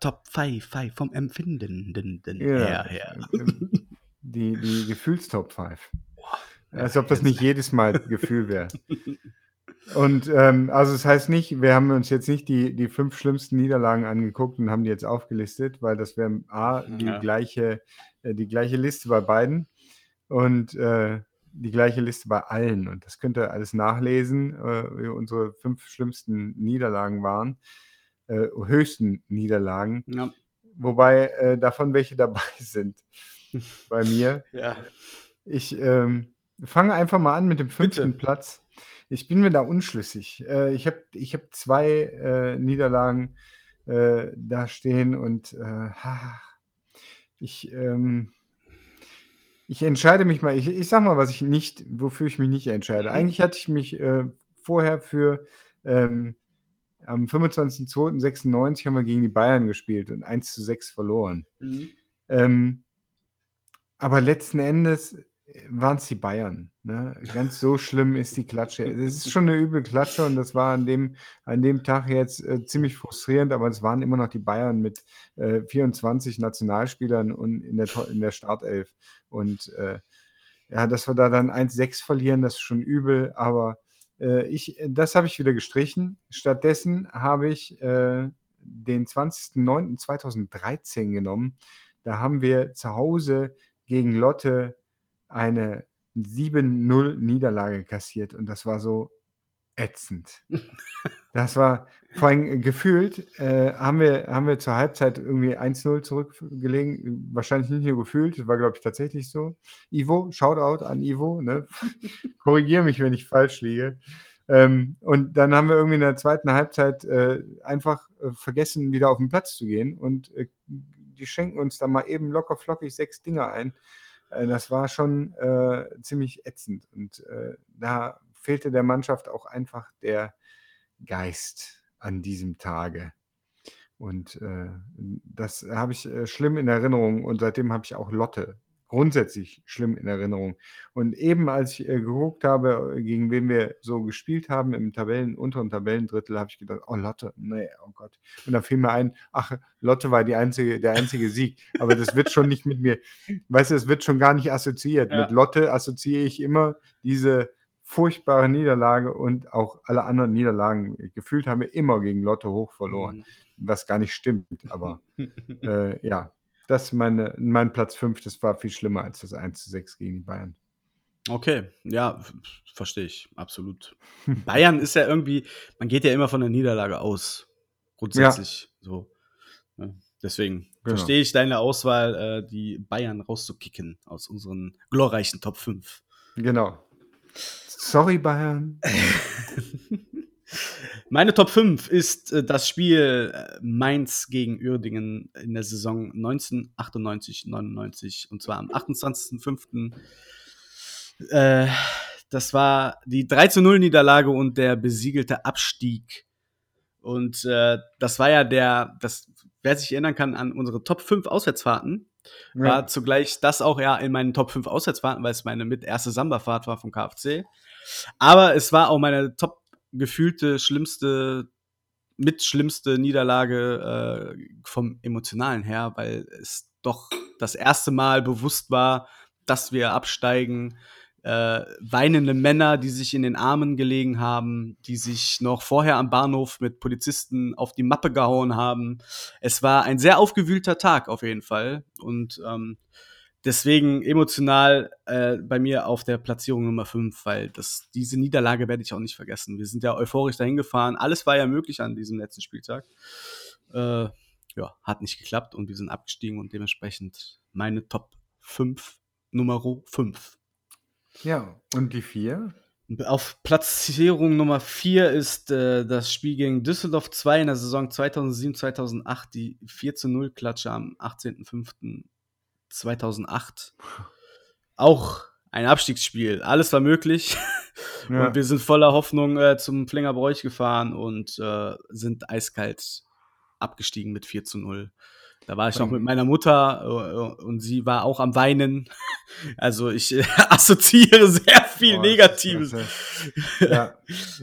Top 5, 5 vom Empfinden her, her. Die, die Gefühlstop 5. Boah, Als ob das nicht jedes Mal Gefühl wäre. Und ähm, also das heißt nicht, wir haben uns jetzt nicht die, die fünf schlimmsten Niederlagen angeguckt und haben die jetzt aufgelistet, weil das wäre A, die, Ja. gleiche, äh, die gleiche Liste bei beiden und äh, die gleiche Liste bei allen. Und das könnt ihr alles nachlesen, äh, wie unsere fünf schlimmsten Niederlagen waren, äh, höchsten Niederlagen, Ja, wobei äh, davon welche dabei sind bei mir. ja. Ich ähm, fange einfach mal an mit dem fünften Bitte. Platz. Ich bin mir da unschlüssig. Äh, ich habe ich hab zwei äh, Niederlagen äh, da stehen und äh, ich, ähm, ich entscheide mich mal. Ich, ich sag mal, was ich nicht, wofür ich mich nicht entscheide. Mhm. Eigentlich hatte ich mich äh, vorher für ähm, am 25.02.96 haben wir gegen die Bayern gespielt und 1 zu 6 verloren. Mhm. Ähm, aber letzten Endes waren es die Bayern. Ne? Ganz so schlimm ist die Klatsche. Es ist schon eine üble Klatsche und das war an dem, an dem Tag jetzt äh, ziemlich frustrierend, aber es waren immer noch die Bayern mit äh, 24 Nationalspielern und in der, in der Startelf. Und äh, ja, dass wir da dann 1-6 verlieren, das ist schon übel, aber äh, ich, das habe ich wieder gestrichen. Stattdessen habe ich äh, den 20.09.2013 genommen. Da haben wir zu Hause gegen Lotte eine 7-0 Niederlage kassiert und das war so ätzend. Das war vor allem gefühlt, äh, haben, wir, haben wir zur Halbzeit irgendwie 1-0 zurückgelegen. Wahrscheinlich nicht nur gefühlt, das war, glaube ich, tatsächlich so. Ivo, Shoutout an Ivo, ne? korrigiere mich, wenn ich falsch liege. Ähm, und dann haben wir irgendwie in der zweiten Halbzeit äh, einfach äh, vergessen, wieder auf den Platz zu gehen und äh, die schenken uns dann mal eben locker flockig sechs Dinger ein. Äh, das war schon äh, ziemlich ätzend und äh, da fehlte der Mannschaft auch einfach der Geist an diesem Tage. Und äh, das habe ich äh, schlimm in Erinnerung und seitdem habe ich auch Lotte grundsätzlich schlimm in Erinnerung. Und eben als ich äh, geguckt habe, äh, gegen wen wir so gespielt haben im Tabellen, unteren Tabellendrittel, habe ich gedacht, oh Lotte, nee, oh Gott. Und dann fiel mir ein, ach, Lotte war die einzige, der einzige Sieg. Aber das wird schon nicht mit mir, weißt du, es wird schon gar nicht assoziiert. Ja. Mit Lotte assoziiere ich immer diese furchtbare Niederlage und auch alle anderen Niederlagen. Gefühlt haben wir immer gegen Lotte hoch verloren, mhm. was gar nicht stimmt. Aber äh, ja, das ist meine, mein Platz 5, das war viel schlimmer als das 1 zu 6 gegen die Bayern. Okay, ja, verstehe ich, absolut. Bayern ist ja irgendwie, man geht ja immer von der Niederlage aus, grundsätzlich ja. so. Ne? deswegen genau. verstehe ich deine Auswahl, äh, die Bayern rauszukicken aus unseren glorreichen Top 5. Genau. Sorry, Bayern. Meine Top 5 ist äh, das Spiel äh, Mainz gegen Uerdingen in der Saison 1998, 99 und zwar am 28.05. Äh, das war die 3 zu 0 Niederlage und der besiegelte Abstieg. Und äh, das war ja der, das, wer sich erinnern kann an unsere Top 5 Auswärtsfahrten, ja. war zugleich das auch ja in meinen Top 5 Auswärtsfahrten, weil es meine mit erste Samba-Fahrt war vom KFC. Aber es war auch meine Top gefühlte schlimmste, mit schlimmste Niederlage äh, vom emotionalen her, weil es doch das erste Mal bewusst war, dass wir absteigen. Äh, weinende Männer, die sich in den Armen gelegen haben, die sich noch vorher am Bahnhof mit Polizisten auf die Mappe gehauen haben. Es war ein sehr aufgewühlter Tag auf jeden Fall. Und ähm, Deswegen emotional äh, bei mir auf der Platzierung Nummer 5, weil das, diese Niederlage werde ich auch nicht vergessen. Wir sind ja euphorisch dahin gefahren. Alles war ja möglich an diesem letzten Spieltag. Äh, ja, hat nicht geklappt und wir sind abgestiegen und dementsprechend meine Top 5, Nummer 5. Ja, und die 4? Auf Platzierung Nummer 4 ist äh, das Spiel gegen Düsseldorf 2 in der Saison 2007-2008, die 4 zu 0 Klatsche am 18.05. 2008. Auch ein Abstiegsspiel. Alles war möglich. Ja. Und wir sind voller Hoffnung äh, zum Flingerbräuch gefahren und äh, sind eiskalt abgestiegen mit 4 zu 0. Da war ich noch mit meiner Mutter äh, und sie war auch am Weinen. Also ich äh, assoziiere sehr viel oh, Negatives. Das, ja.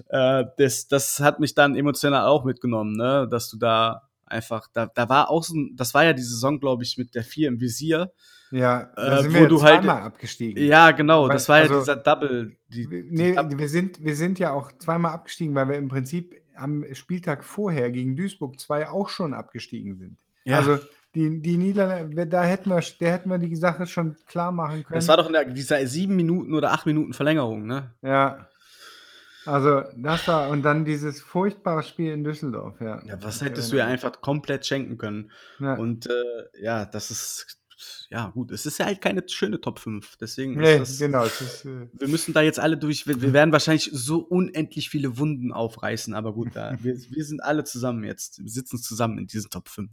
äh, das, das hat mich dann emotional auch mitgenommen, ne? dass du da einfach, da, da war auch so, das war ja die Saison, glaube ich, mit der 4 im Visier. Ja, da äh, sind wir du halt, abgestiegen. Ja, genau, das war also, ja dieser Double. Die, nee, die wir, sind, wir sind ja auch zweimal abgestiegen, weil wir im Prinzip am Spieltag vorher gegen Duisburg 2 auch schon abgestiegen sind. Ja. Also die, die Niederlande, da hätten wir, der hätten wir die Sache schon klar machen können. Das war doch in der, dieser sieben Minuten oder acht Minuten Verlängerung, ne? Ja. Also, das war und dann dieses furchtbare Spiel in Düsseldorf, ja. Ja, was hättest du ja einfach komplett schenken können. Ja. Und äh, ja, das ist ja gut, es ist ja halt keine schöne Top 5. Deswegen nee, das, genau. Ist, äh wir müssen da jetzt alle durch. Wir, wir, werden wahrscheinlich so unendlich viele Wunden aufreißen, aber gut, da, wir, wir sind alle zusammen jetzt. Wir sitzen zusammen in diesen Top 5.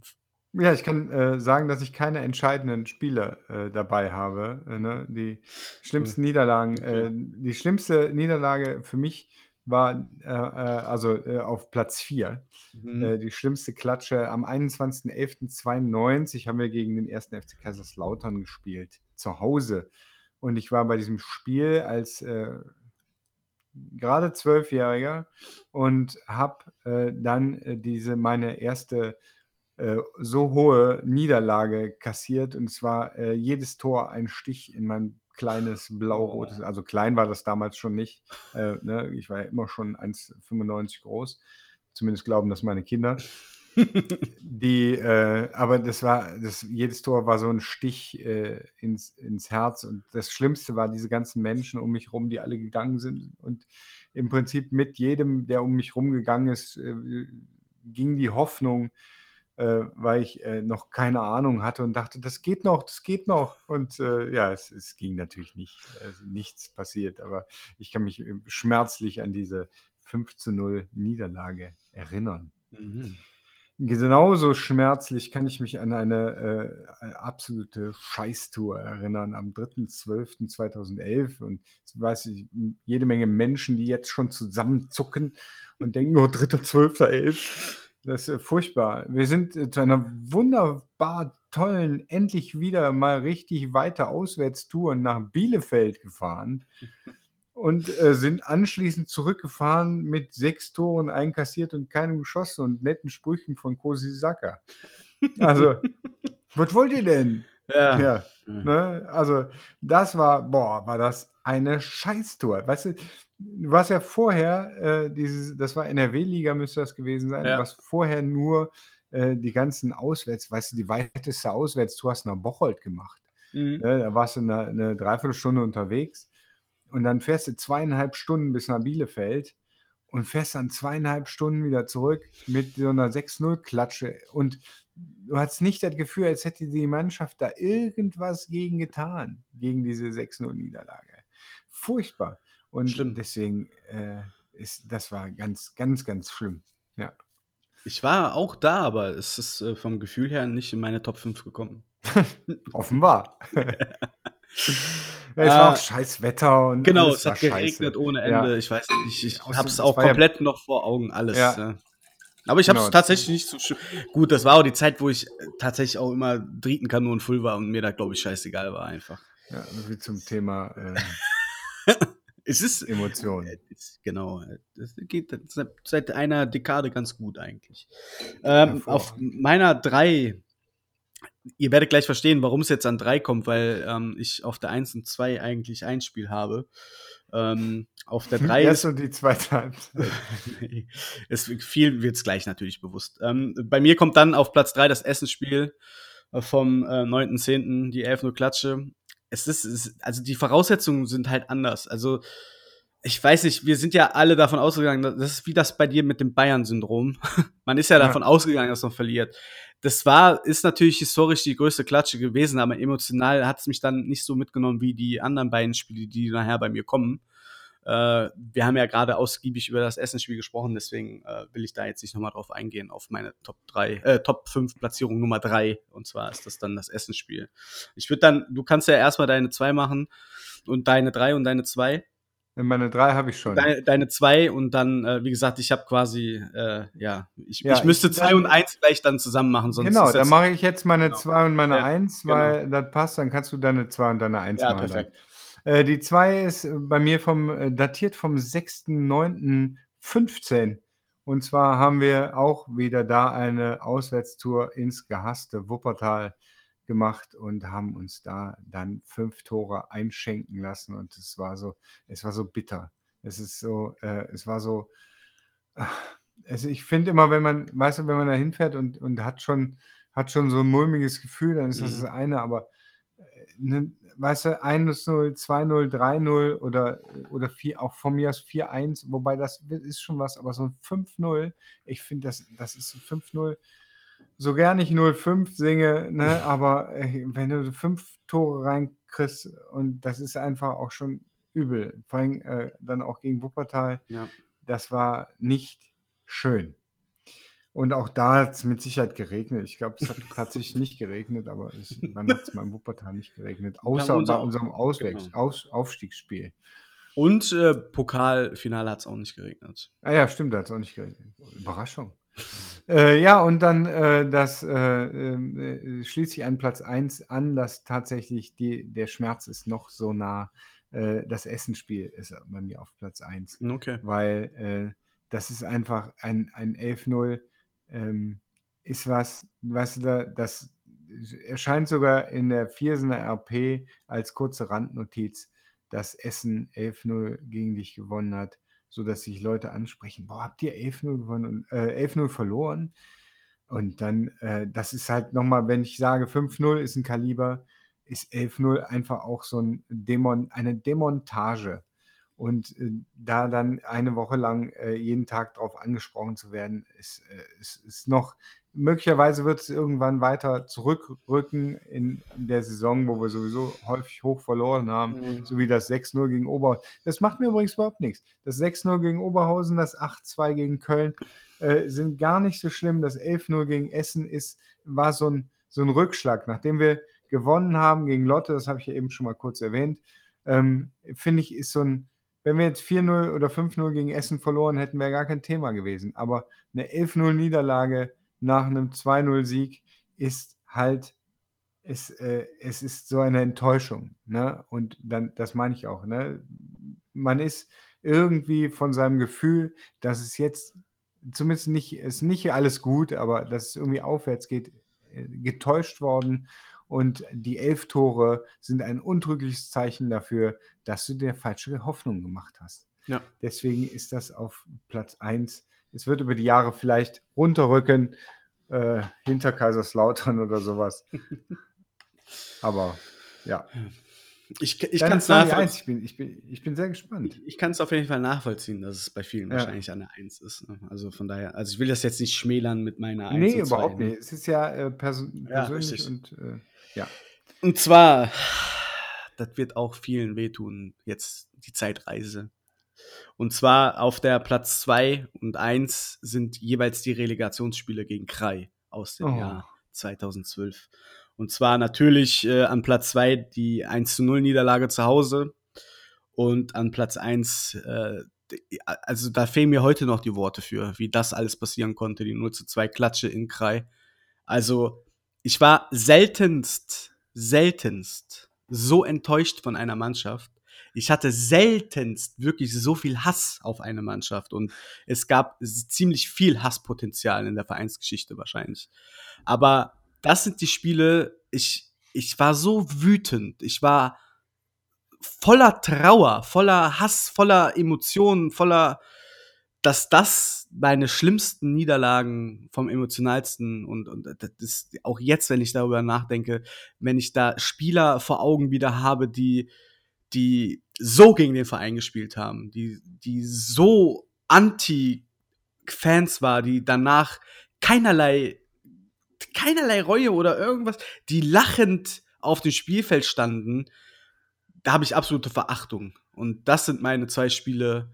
Ja, ich kann äh, sagen, dass ich keine entscheidenden Spiele äh, dabei habe. Äh, ne? Die schlimmsten Niederlagen, äh, die schlimmste Niederlage für mich war äh, äh, also auf Platz 4. Mhm. die schlimmste Klatsche am 21.11.92 haben wir gegen den ersten FC Kaiserslautern gespielt, zu Hause. Und ich war bei diesem Spiel als gerade Zwölfjähriger und habe dann diese meine erste äh, so hohe Niederlage kassiert und zwar äh, jedes Tor ein Stich in mein kleines blau-rotes, also klein war das damals schon nicht. Äh, ne? Ich war ja immer schon 1,95 groß. Zumindest glauben das meine Kinder. die, äh, aber das war, das, jedes Tor war so ein Stich äh, ins, ins Herz. Und das Schlimmste war diese ganzen Menschen um mich rum, die alle gegangen sind. Und im Prinzip mit jedem, der um mich rumgegangen ist, äh, ging die Hoffnung, äh, weil ich äh, noch keine Ahnung hatte und dachte, das geht noch, das geht noch. Und äh, ja, es, es, ging natürlich nicht, also nichts passiert, aber ich kann mich äh, schmerzlich an diese 5 zu 0 Niederlage erinnern. Mhm. Genauso schmerzlich kann ich mich an eine äh, absolute Scheißtour erinnern am 3.12.2011 und weiß ich, jede Menge Menschen, die jetzt schon zusammenzucken und denken, oh, 3.12.11. Das ist furchtbar. Wir sind zu einer wunderbar tollen, endlich wieder mal richtig weite Auswärtstouren nach Bielefeld gefahren und äh, sind anschließend zurückgefahren mit sechs Toren einkassiert und keinem geschossen und netten Sprüchen von Kosi Saka. Also, was wollt ihr denn? Ja. Ja, ne? Also, das war, boah, war das eine Scheißtour. Weißt du, du warst ja vorher, äh, dieses, das war NRW-Liga, müsste das gewesen sein, Ja. du warst vorher nur äh, die ganzen Auswärts, weißt du, die weiteste Auswärtstour hast du nach Bocholt gemacht. Mhm. Ne? Da warst du eine, eine Dreiviertelstunde unterwegs und dann fährst du zweieinhalb Stunden bis nach Bielefeld und fährst dann zweieinhalb Stunden wieder zurück mit so einer 6-0-Klatsche und du hast nicht das Gefühl, als hätte die Mannschaft da irgendwas gegen getan, gegen diese 6-0-Niederlage. Furchtbar. Und Schlimm. deswegen äh, ist, das war ganz, ganz, ganz schlimm. Ja. Ich war auch da, aber es ist äh, vom Gefühl her nicht in meine Top 5 gekommen. Offenbar. ja, es war Äh, auch scheiß Wetter und Genau, es hat geregnet scheiße. ohne Ja. Ende. Ich weiß nicht, ich Außerdem, habe es auch war ja- komplett noch vor Augen, alles. Ja. Ja. Aber ich habe es Genau. tatsächlich nicht so schön. Gut, das war auch die Zeit, wo ich äh, tatsächlich auch immer Drietenkanonen voll war und mir da, glaube ich, scheißegal war einfach. Ja, so viel zum Thema äh, Es ist, Emotionen. äh, es- genau, das geht seit, seit einer Dekade ganz gut eigentlich. Ähm, auf meiner drei, ihr werdet gleich verstehen, warum es jetzt an drei kommt, weil ähm, ich auf der 1 und 2 eigentlich ein Spiel habe. Ähm, auf der 3 Die erste und die zweite Halbzeit. es viel wird es gleich natürlich bewusst. Ähm, bei mir kommt dann auf Platz 3 das Essensspiel äh, vom äh, 9.10., die 11 nur Klatsche. Es ist, es also die Voraussetzungen sind halt anders. Also ich weiß nicht, wir sind ja alle davon ausgegangen, das ist wie das bei dir mit dem Bayern-Syndrom. man ist ja Ja. davon ausgegangen, dass man verliert. Das war, ist natürlich historisch die größte Klatsche gewesen, aber emotional hat es mich dann nicht so mitgenommen wie die anderen beiden Spiele, die nachher bei mir kommen. Äh, wir haben ja gerade ausgiebig über das Essensspiel gesprochen, deswegen äh, will ich da jetzt nicht nochmal drauf eingehen, auf meine Top 3, äh, Top 5 Platzierung Nummer 3. Und zwar ist das dann das Essensspiel. Ich würde dann, du kannst ja erstmal deine 2 machen und deine 3 und deine 2. Meine drei habe ich schon. Deine, deine 2 und dann, äh, wie gesagt, ich habe quasi, äh, ja, ich, Ja, ich müsste ich- 2 und 1 vielleicht dann zusammen machen, sonst genau, dann mache ich jetzt meine Genau. 2 und meine Ja, 1, genau. weil das passt, dann kannst du deine 2 und deine 1 Ja, machen. dann. Äh, die 2 ist äh, bei mir vom, äh, datiert vom 6.9.15. Und zwar haben wir auch wieder da eine Auswärtstour ins gehasste Wuppertal gemacht und haben uns da dann fünf Tore einschenken lassen. Und es war so, es war so bitter. Es ist so, äh, es war so, also ich finde immer, wenn man, weißt du, wenn man da hinfährt und, und hat schon, hat schon so ein mulmiges Gefühl, dann ist das Mhm. das eine, aber ne, weißt du, 1-0, 2-0, 3-0 oder, oder vier, auch von mir aus 4-1, wobei das ist schon was, aber so ein 5-0, ich finde, das, das ist ein 5-0, so gern ich 0-5 singe, ne, aber äh, wenn du fünf Tore reinkriegst und das ist einfach auch schon übel, vor allem äh, dann auch gegen Wuppertal, Ja. das war nicht schön. Und auch da hat es mit Sicherheit geregnet. Ich glaube, es hat tatsächlich nicht geregnet, aber es, wann hat es mal in Wuppertal nicht geregnet? Außer unser bei unserem Auswächs Genau. Aus Aufstiegsspiel. Und äh, Pokalfinale hat es auch nicht geregnet. Ah ja, stimmt, da hat es auch nicht geregnet. Überraschung. Äh, ja, und dann äh, das äh, äh, schließt sich an Platz 1 an, dass tatsächlich die, der Schmerz ist noch so nah. Äh, das Essensspiel ist bei mir auf Platz 1. Okay. weil äh, das ist einfach ein, ein 11-0 ähm, ist was, du, da, das erscheint sogar in der Viersener RP als kurze Randnotiz, dass Essen 11-0 gegen dich gewonnen hat, sodass sich Leute ansprechen, boah, habt ihr 11-0 gewonnen und äh, 11-0 verloren? Und dann, äh, das ist halt nochmal, wenn ich sage, 5-0 ist ein Kaliber, ist 11-0 einfach auch so ein Demon, eine Demontage. Und äh, da dann eine Woche lang äh, jeden Tag darauf angesprochen zu werden, ist, äh, ist, ist noch, möglicherweise wird es irgendwann weiter zurückrücken in der Saison, wo wir sowieso häufig hoch verloren haben, Mhm. so wie das 6-0 gegen Oberhausen. Das macht mir übrigens überhaupt nichts. Das 6-0 gegen Oberhausen, das 8-2 gegen Köln äh, sind gar nicht so schlimm. Das 11-0 gegen Essen ist, war so ein, so ein Rückschlag. Nachdem wir gewonnen haben gegen Lotte, das habe ich ja eben schon mal kurz erwähnt, ähm, finde ich, ist so ein, wenn wir jetzt 4-0 oder 5-0 gegen Essen verloren hätten, wäre gar kein Thema gewesen. Aber eine 11-0 Niederlage nach einem 2-0 Sieg ist halt es, äh, es ist so eine Enttäuschung, ne? Und dann das meine ich auch, ne? Man ist irgendwie von seinem Gefühl, dass es jetzt zumindest nicht ist nicht alles gut, aber dass es irgendwie aufwärts geht, äh, getäuscht worden. Und die elf Tore sind ein untrügliches Zeichen dafür, dass du dir falsche Hoffnung gemacht hast. Ja. Deswegen ist das auf Platz 1. Es wird über die Jahre vielleicht runterrücken, äh, hinter Kaiserslautern oder sowas. Aber ja. Ich, ich kann es nachvollziehen. Eins. Ich bin, ich, bin, ich bin sehr gespannt. Ich kann es auf jeden Fall nachvollziehen, dass es bei vielen Ja. wahrscheinlich eine Eins ist. ne? Also von daher, also ich will das jetzt nicht schmälern mit meiner Eins. Nee, und zwei, überhaupt ne? nicht. Es ist ja äh, perso Ja, persönlich richtig. und äh, ja. Und zwar, das wird auch vielen wehtun, jetzt die Zeitreise. Und zwar auf der Platz 2 und 1 sind jeweils die Relegationsspiele gegen Krai aus dem Oh. Jahr 2012. Und zwar natürlich äh, an Platz 2 die 1 zu 0 Niederlage zu Hause und an Platz 1, äh, also da fehlen mir heute noch die Worte für, wie das alles passieren konnte, die 0 zu 2 Klatsche in Krai. Also ich war seltenst, seltenst so enttäuscht von einer Mannschaft. Ich hatte seltenst wirklich so viel Hass auf eine Mannschaft und es gab ziemlich viel Hasspotenzial in der Vereinsgeschichte wahrscheinlich. Aber das sind die Spiele, ich, ich war so wütend, ich war voller Trauer, voller Hass, voller Emotionen, voller, dass das meine schlimmsten Niederlagen vom emotionalsten und, und das ist auch jetzt, wenn ich darüber nachdenke, wenn ich da Spieler vor Augen wieder habe, die, die so gegen den Verein gespielt haben, die, die so anti-Fans war, die danach keinerlei, keinerlei Reue oder irgendwas, die lachend auf dem Spielfeld standen, da habe ich absolute Verachtung. Und das sind meine zwei Spiele,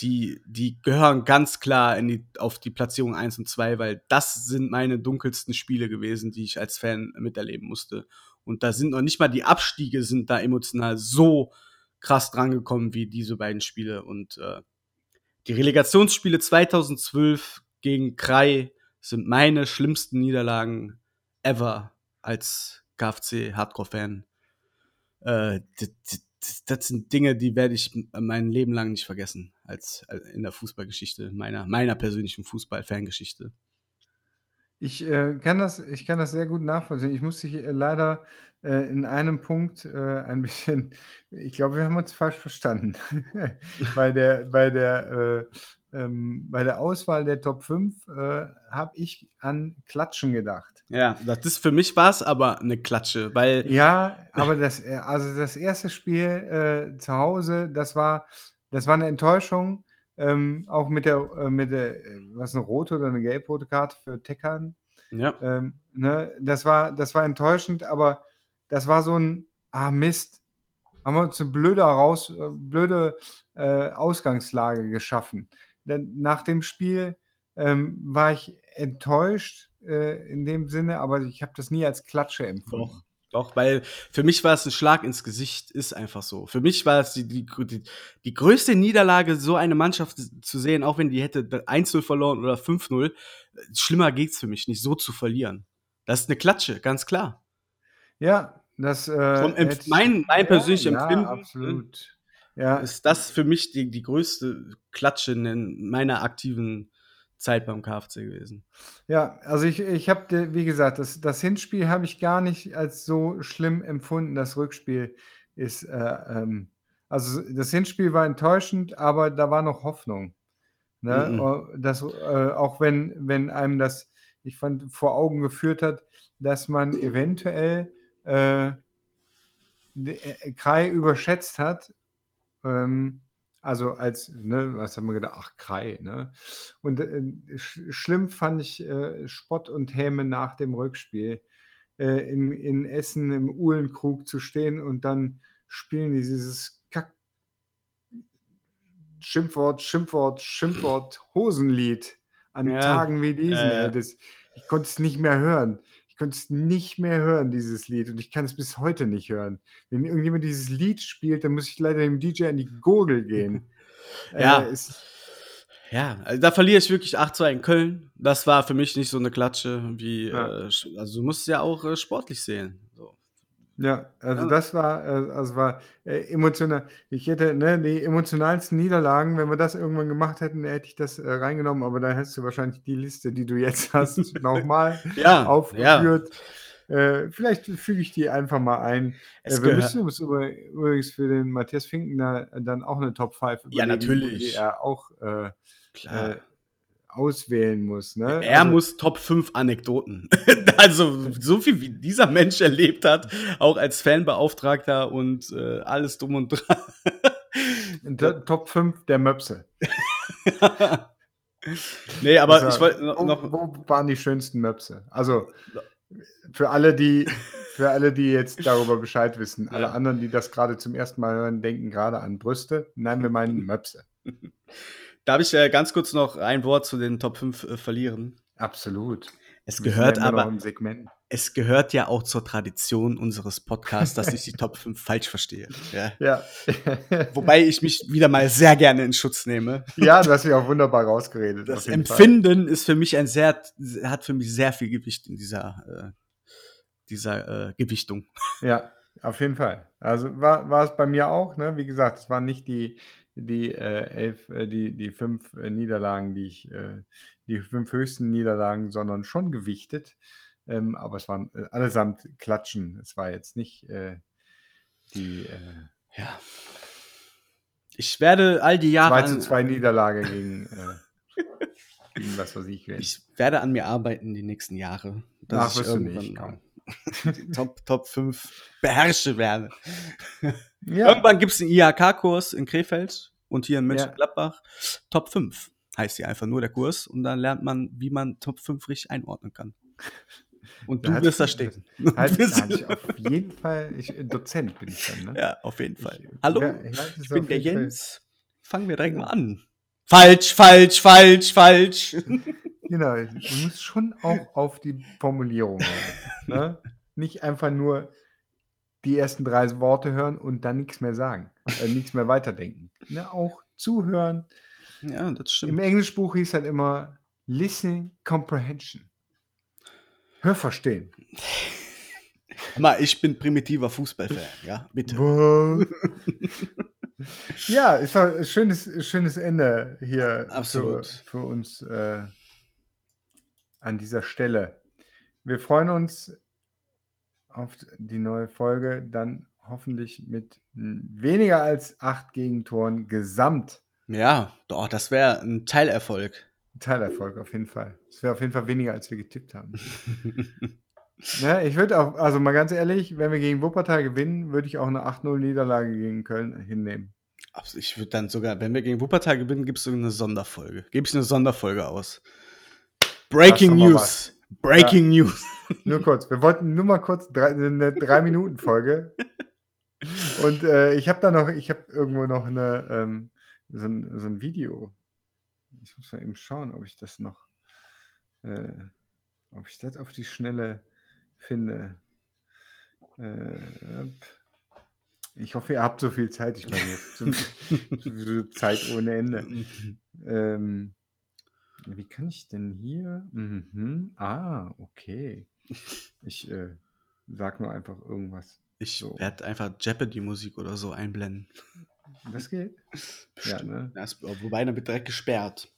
die, die gehören ganz klar die, auf die Platzierung 1 und 2, weil das sind meine dunkelsten Spiele gewesen, die ich als Fan miterleben musste. Und da sind noch nicht mal die Abstiege sind da emotional so krass drangekommen wie diese beiden Spiele. Und äh, die Relegationsspiele 2012 gegen Krai sind meine schlimmsten Niederlagen ever als KFC Hardcore-Fan. Äh, das sind Dinge, die werde ich mein Leben lang nicht vergessen, als, als in der Fußballgeschichte, meiner, meiner persönlichen Fußball-Fangeschichte. Ich, äh, kann das, ich kann das sehr gut nachvollziehen. Ich muss dich äh, leider äh, in einem Punkt äh, ein bisschen, ich glaube, wir haben uns falsch verstanden. bei, der, bei, der, äh, ähm, bei der Auswahl der Top 5 äh, habe ich an Klatschen gedacht. Ja, das ist für mich was, aber eine Klatsche, weil Ja, aber das, also das erste Spiel zu Hause, das war, das war eine Enttäuschung. Ähm, auch mit der, äh, mit der, äh, was eine rote oder eine gelb-rote Karte für Teckern. ja, Ähm, ne, das war, das war enttäuschend, aber das war so ein, ah Mist, haben wir uns eine blöde, raus, äh, blöde äh, Ausgangslage geschaffen. Denn nach dem Spiel ähm, war ich enttäuscht äh, in dem Sinne, aber ich habe das nie als Klatsche empfunden. Doch. Doch, weil für mich war es ein Schlag ins Gesicht, ist einfach so. Für mich war es die, die, die, die größte Niederlage, so eine Mannschaft zu sehen, auch wenn die hätte 1-0 verloren oder 5-0. Schlimmer geht's für mich nicht, so zu verlieren. Das ist eine Klatsche, ganz klar. Ja, das äh, mein, mein persönliches ja, Empfinden Ja, absolut. Ja, ist das für mich die, die größte Klatsche in meiner aktiven Zeit beim KFC gewesen. Ja, also ich, ich habe, wie gesagt, das, das Hinspiel habe ich gar nicht als so schlimm empfunden. Das Rückspiel ist, äh, ähm, also das Hinspiel war enttäuschend, aber da war noch Hoffnung. Ne? Mhm. Das, äh, auch wenn, wenn einem das, ich fand, vor Augen geführt hat, dass man eventuell äh, äh, Krai überschätzt hat. Ähm, also als, ne, was haben wir gedacht? Ach, Krai, ne? Und äh, sch schlimm fand ich äh, Spott und Häme nach dem Rückspiel. Äh, in, in Essen im Uhlenkrug zu stehen und dann spielen die dieses Kack Schimpfwort, Schimpfwort, Schimpfwort, Hosenlied an Ja, Tagen wie diesen. Das, ich konnte es nicht mehr hören. Ich konnte es nicht mehr hören, dieses Lied. Und ich kann es bis heute nicht hören. Wenn irgendjemand dieses Lied spielt, dann muss ich leider dem DJ an die Gurgel gehen. Ja. Äh, Ja, also da verliere ich wirklich 8-2 in Köln. Das war für mich nicht so eine Klatsche wie, Ja. äh, also du musst es ja auch äh, sportlich sehen. Ja, also Ja. das war, äh, also war äh, emotional. Ich hätte, ne, die emotionalsten Niederlagen, wenn wir das irgendwann gemacht hätten, hätte ich das äh, reingenommen, aber dann hättest du wahrscheinlich die Liste, die du jetzt hast, nochmal Ja, ja. aufgeführt. Äh, vielleicht füge ich die einfach mal ein. Es Äh, wir müssen uns über, übrigens für den Matthias Finkner dann auch eine Top 5 Ja, überlegen, natürlich. die er auch äh, Klar. Äh, auswählen muss. Ne? Er Also- muss Top 5 Anekdoten. also so viel wie dieser Mensch erlebt hat, auch als Fanbeauftragter und äh, alles drum und dran. Top 5 der Möpse. nee, aber Also, ich wollte noch, wo, wo waren die schönsten Möpse? Also für alle, die für alle, die jetzt darüber Bescheid wissen, alle Ja. anderen, die das gerade zum ersten Mal hören, denken gerade an Brüste. Nein, wir meinen Möpse. Darf ich äh, ganz kurz noch ein Wort zu den Top 5 äh, verlieren. Absolut. Es gehört aber es gehört ja auch zur Tradition unseres Podcasts, dass ich die Top 5 falsch verstehe. Ja. Ja. Wobei ich mich wieder mal sehr gerne in Schutz nehme. ja, du hast dich auch wunderbar rausgeredet. Das jeden Fall. Empfinden ist für mich ein sehr, hat für mich sehr viel Gewicht in dieser, äh, dieser äh, Gewichtung. Ja, auf jeden Fall. Also war, war es bei mir auch, ne? Wie gesagt, es waren nicht die, die äh, elf, äh, die, die fünf äh, Niederlagen, die ich, äh, die fünf höchsten Niederlagen, sondern schon gewichtet. Ähm, aber es waren äh, allesamt Klatschen. Es war jetzt nicht äh, die Ja. Ich werde all die Jahre 2 zu an, 2 Niederlage gegen, gegen was weiß ich wen. ich werde an mir arbeiten die nächsten Jahre. Ach, ich wirst du nicht, komm. Top, Top 5 beherrsche werde. Ja, Irgendwann gibt es einen IHK-Kurs in Krefeld und hier in Ja. Mönchengladbach. Top 5 heißt hier einfach nur der Kurs und dann lernt man, wie man Top 5 richtig einordnen kann. Und Da du hat- wirst da stehen. halt, ich auf jeden Fall, ich, Dozent bin ich dann, ne? ja, auf jeden Fall. Ich- Hallo, ja, ja, ich bin der jeden Fall- Jens. Fangen wir direkt mal an. Falsch, falsch, falsch, falsch. Genau, du musst schon auch auf die Formulierung hören. Ne? Nicht einfach nur die ersten drei Worte hören und dann nichts mehr sagen, äh, nichts mehr weiterdenken. Ne? Auch zuhören. Ja, das Im stimmt. Englischbuch hieß halt immer Listening Comprehension. Hör verstehen. Mal, ich bin primitiver Fußballfan, ja, bitte. ja, war ein schönes, schönes Ende hier Absolut. Für, für uns äh, an dieser Stelle. Wir freuen uns auf die neue Folge, dann hoffentlich mit weniger als acht Gegentoren gesamt. Ja, doch, das wäre ein Teilerfolg. Teilerfolg auf jeden Fall. Es wäre auf jeden Fall weniger, als wir getippt haben. ne, ich würde auch, also mal ganz ehrlich, wenn wir gegen Wuppertal gewinnen, würde ich auch eine 8-0-Niederlage gegen Köln hinnehmen. Ich würde dann sogar, wenn wir gegen Wuppertal gewinnen, gibt es eine Sonderfolge. Gebe ich eine Sonderfolge aus. Breaking News. Breaking News. Nur kurz, wir wollten nur mal kurz drei, eine 3-Minuten-Folge. Und äh, ich habe da noch, ich habe irgendwo noch eine, ähm, so, ein, so ein Video. Ich muss mal eben schauen, ob ich das noch, äh, ob ich das auf die Schnelle finde. Äh, ich hoffe, ihr habt so viel Zeit. Ich meine, jetzt Zeit ohne Ende. Ähm, wie kann ich denn hier? Mhm. Ah, okay. Ich äh, sag nur einfach irgendwas. Ich So. werde einfach Jeopardy-Musik oder so einblenden. Das geht? Ja, ne? Das, wobei, dann wird direkt gesperrt.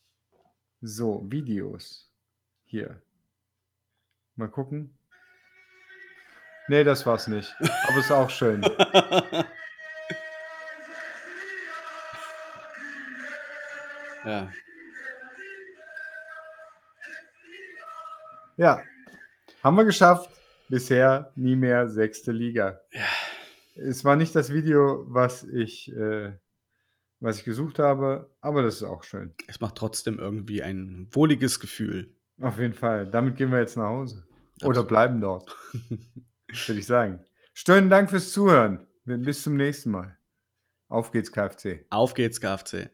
So, Videos. Hier. Mal gucken. Nee, das war's nicht. Aber ist auch schön. ja. Ja. Haben wir geschafft. Bisher nie mehr sechste Liga. Ja. Es war nicht das Video, was ich, äh, was ich gesucht habe, aber das ist auch schön. Es macht trotzdem irgendwie ein wohliges Gefühl. Auf jeden Fall. Damit gehen wir jetzt nach Hause. Oder Absolut. bleiben dort, würde ich sagen. Schönen Dank fürs Zuhören. Bis zum nächsten Mal. Auf geht's, KFC. Auf geht's, KFC.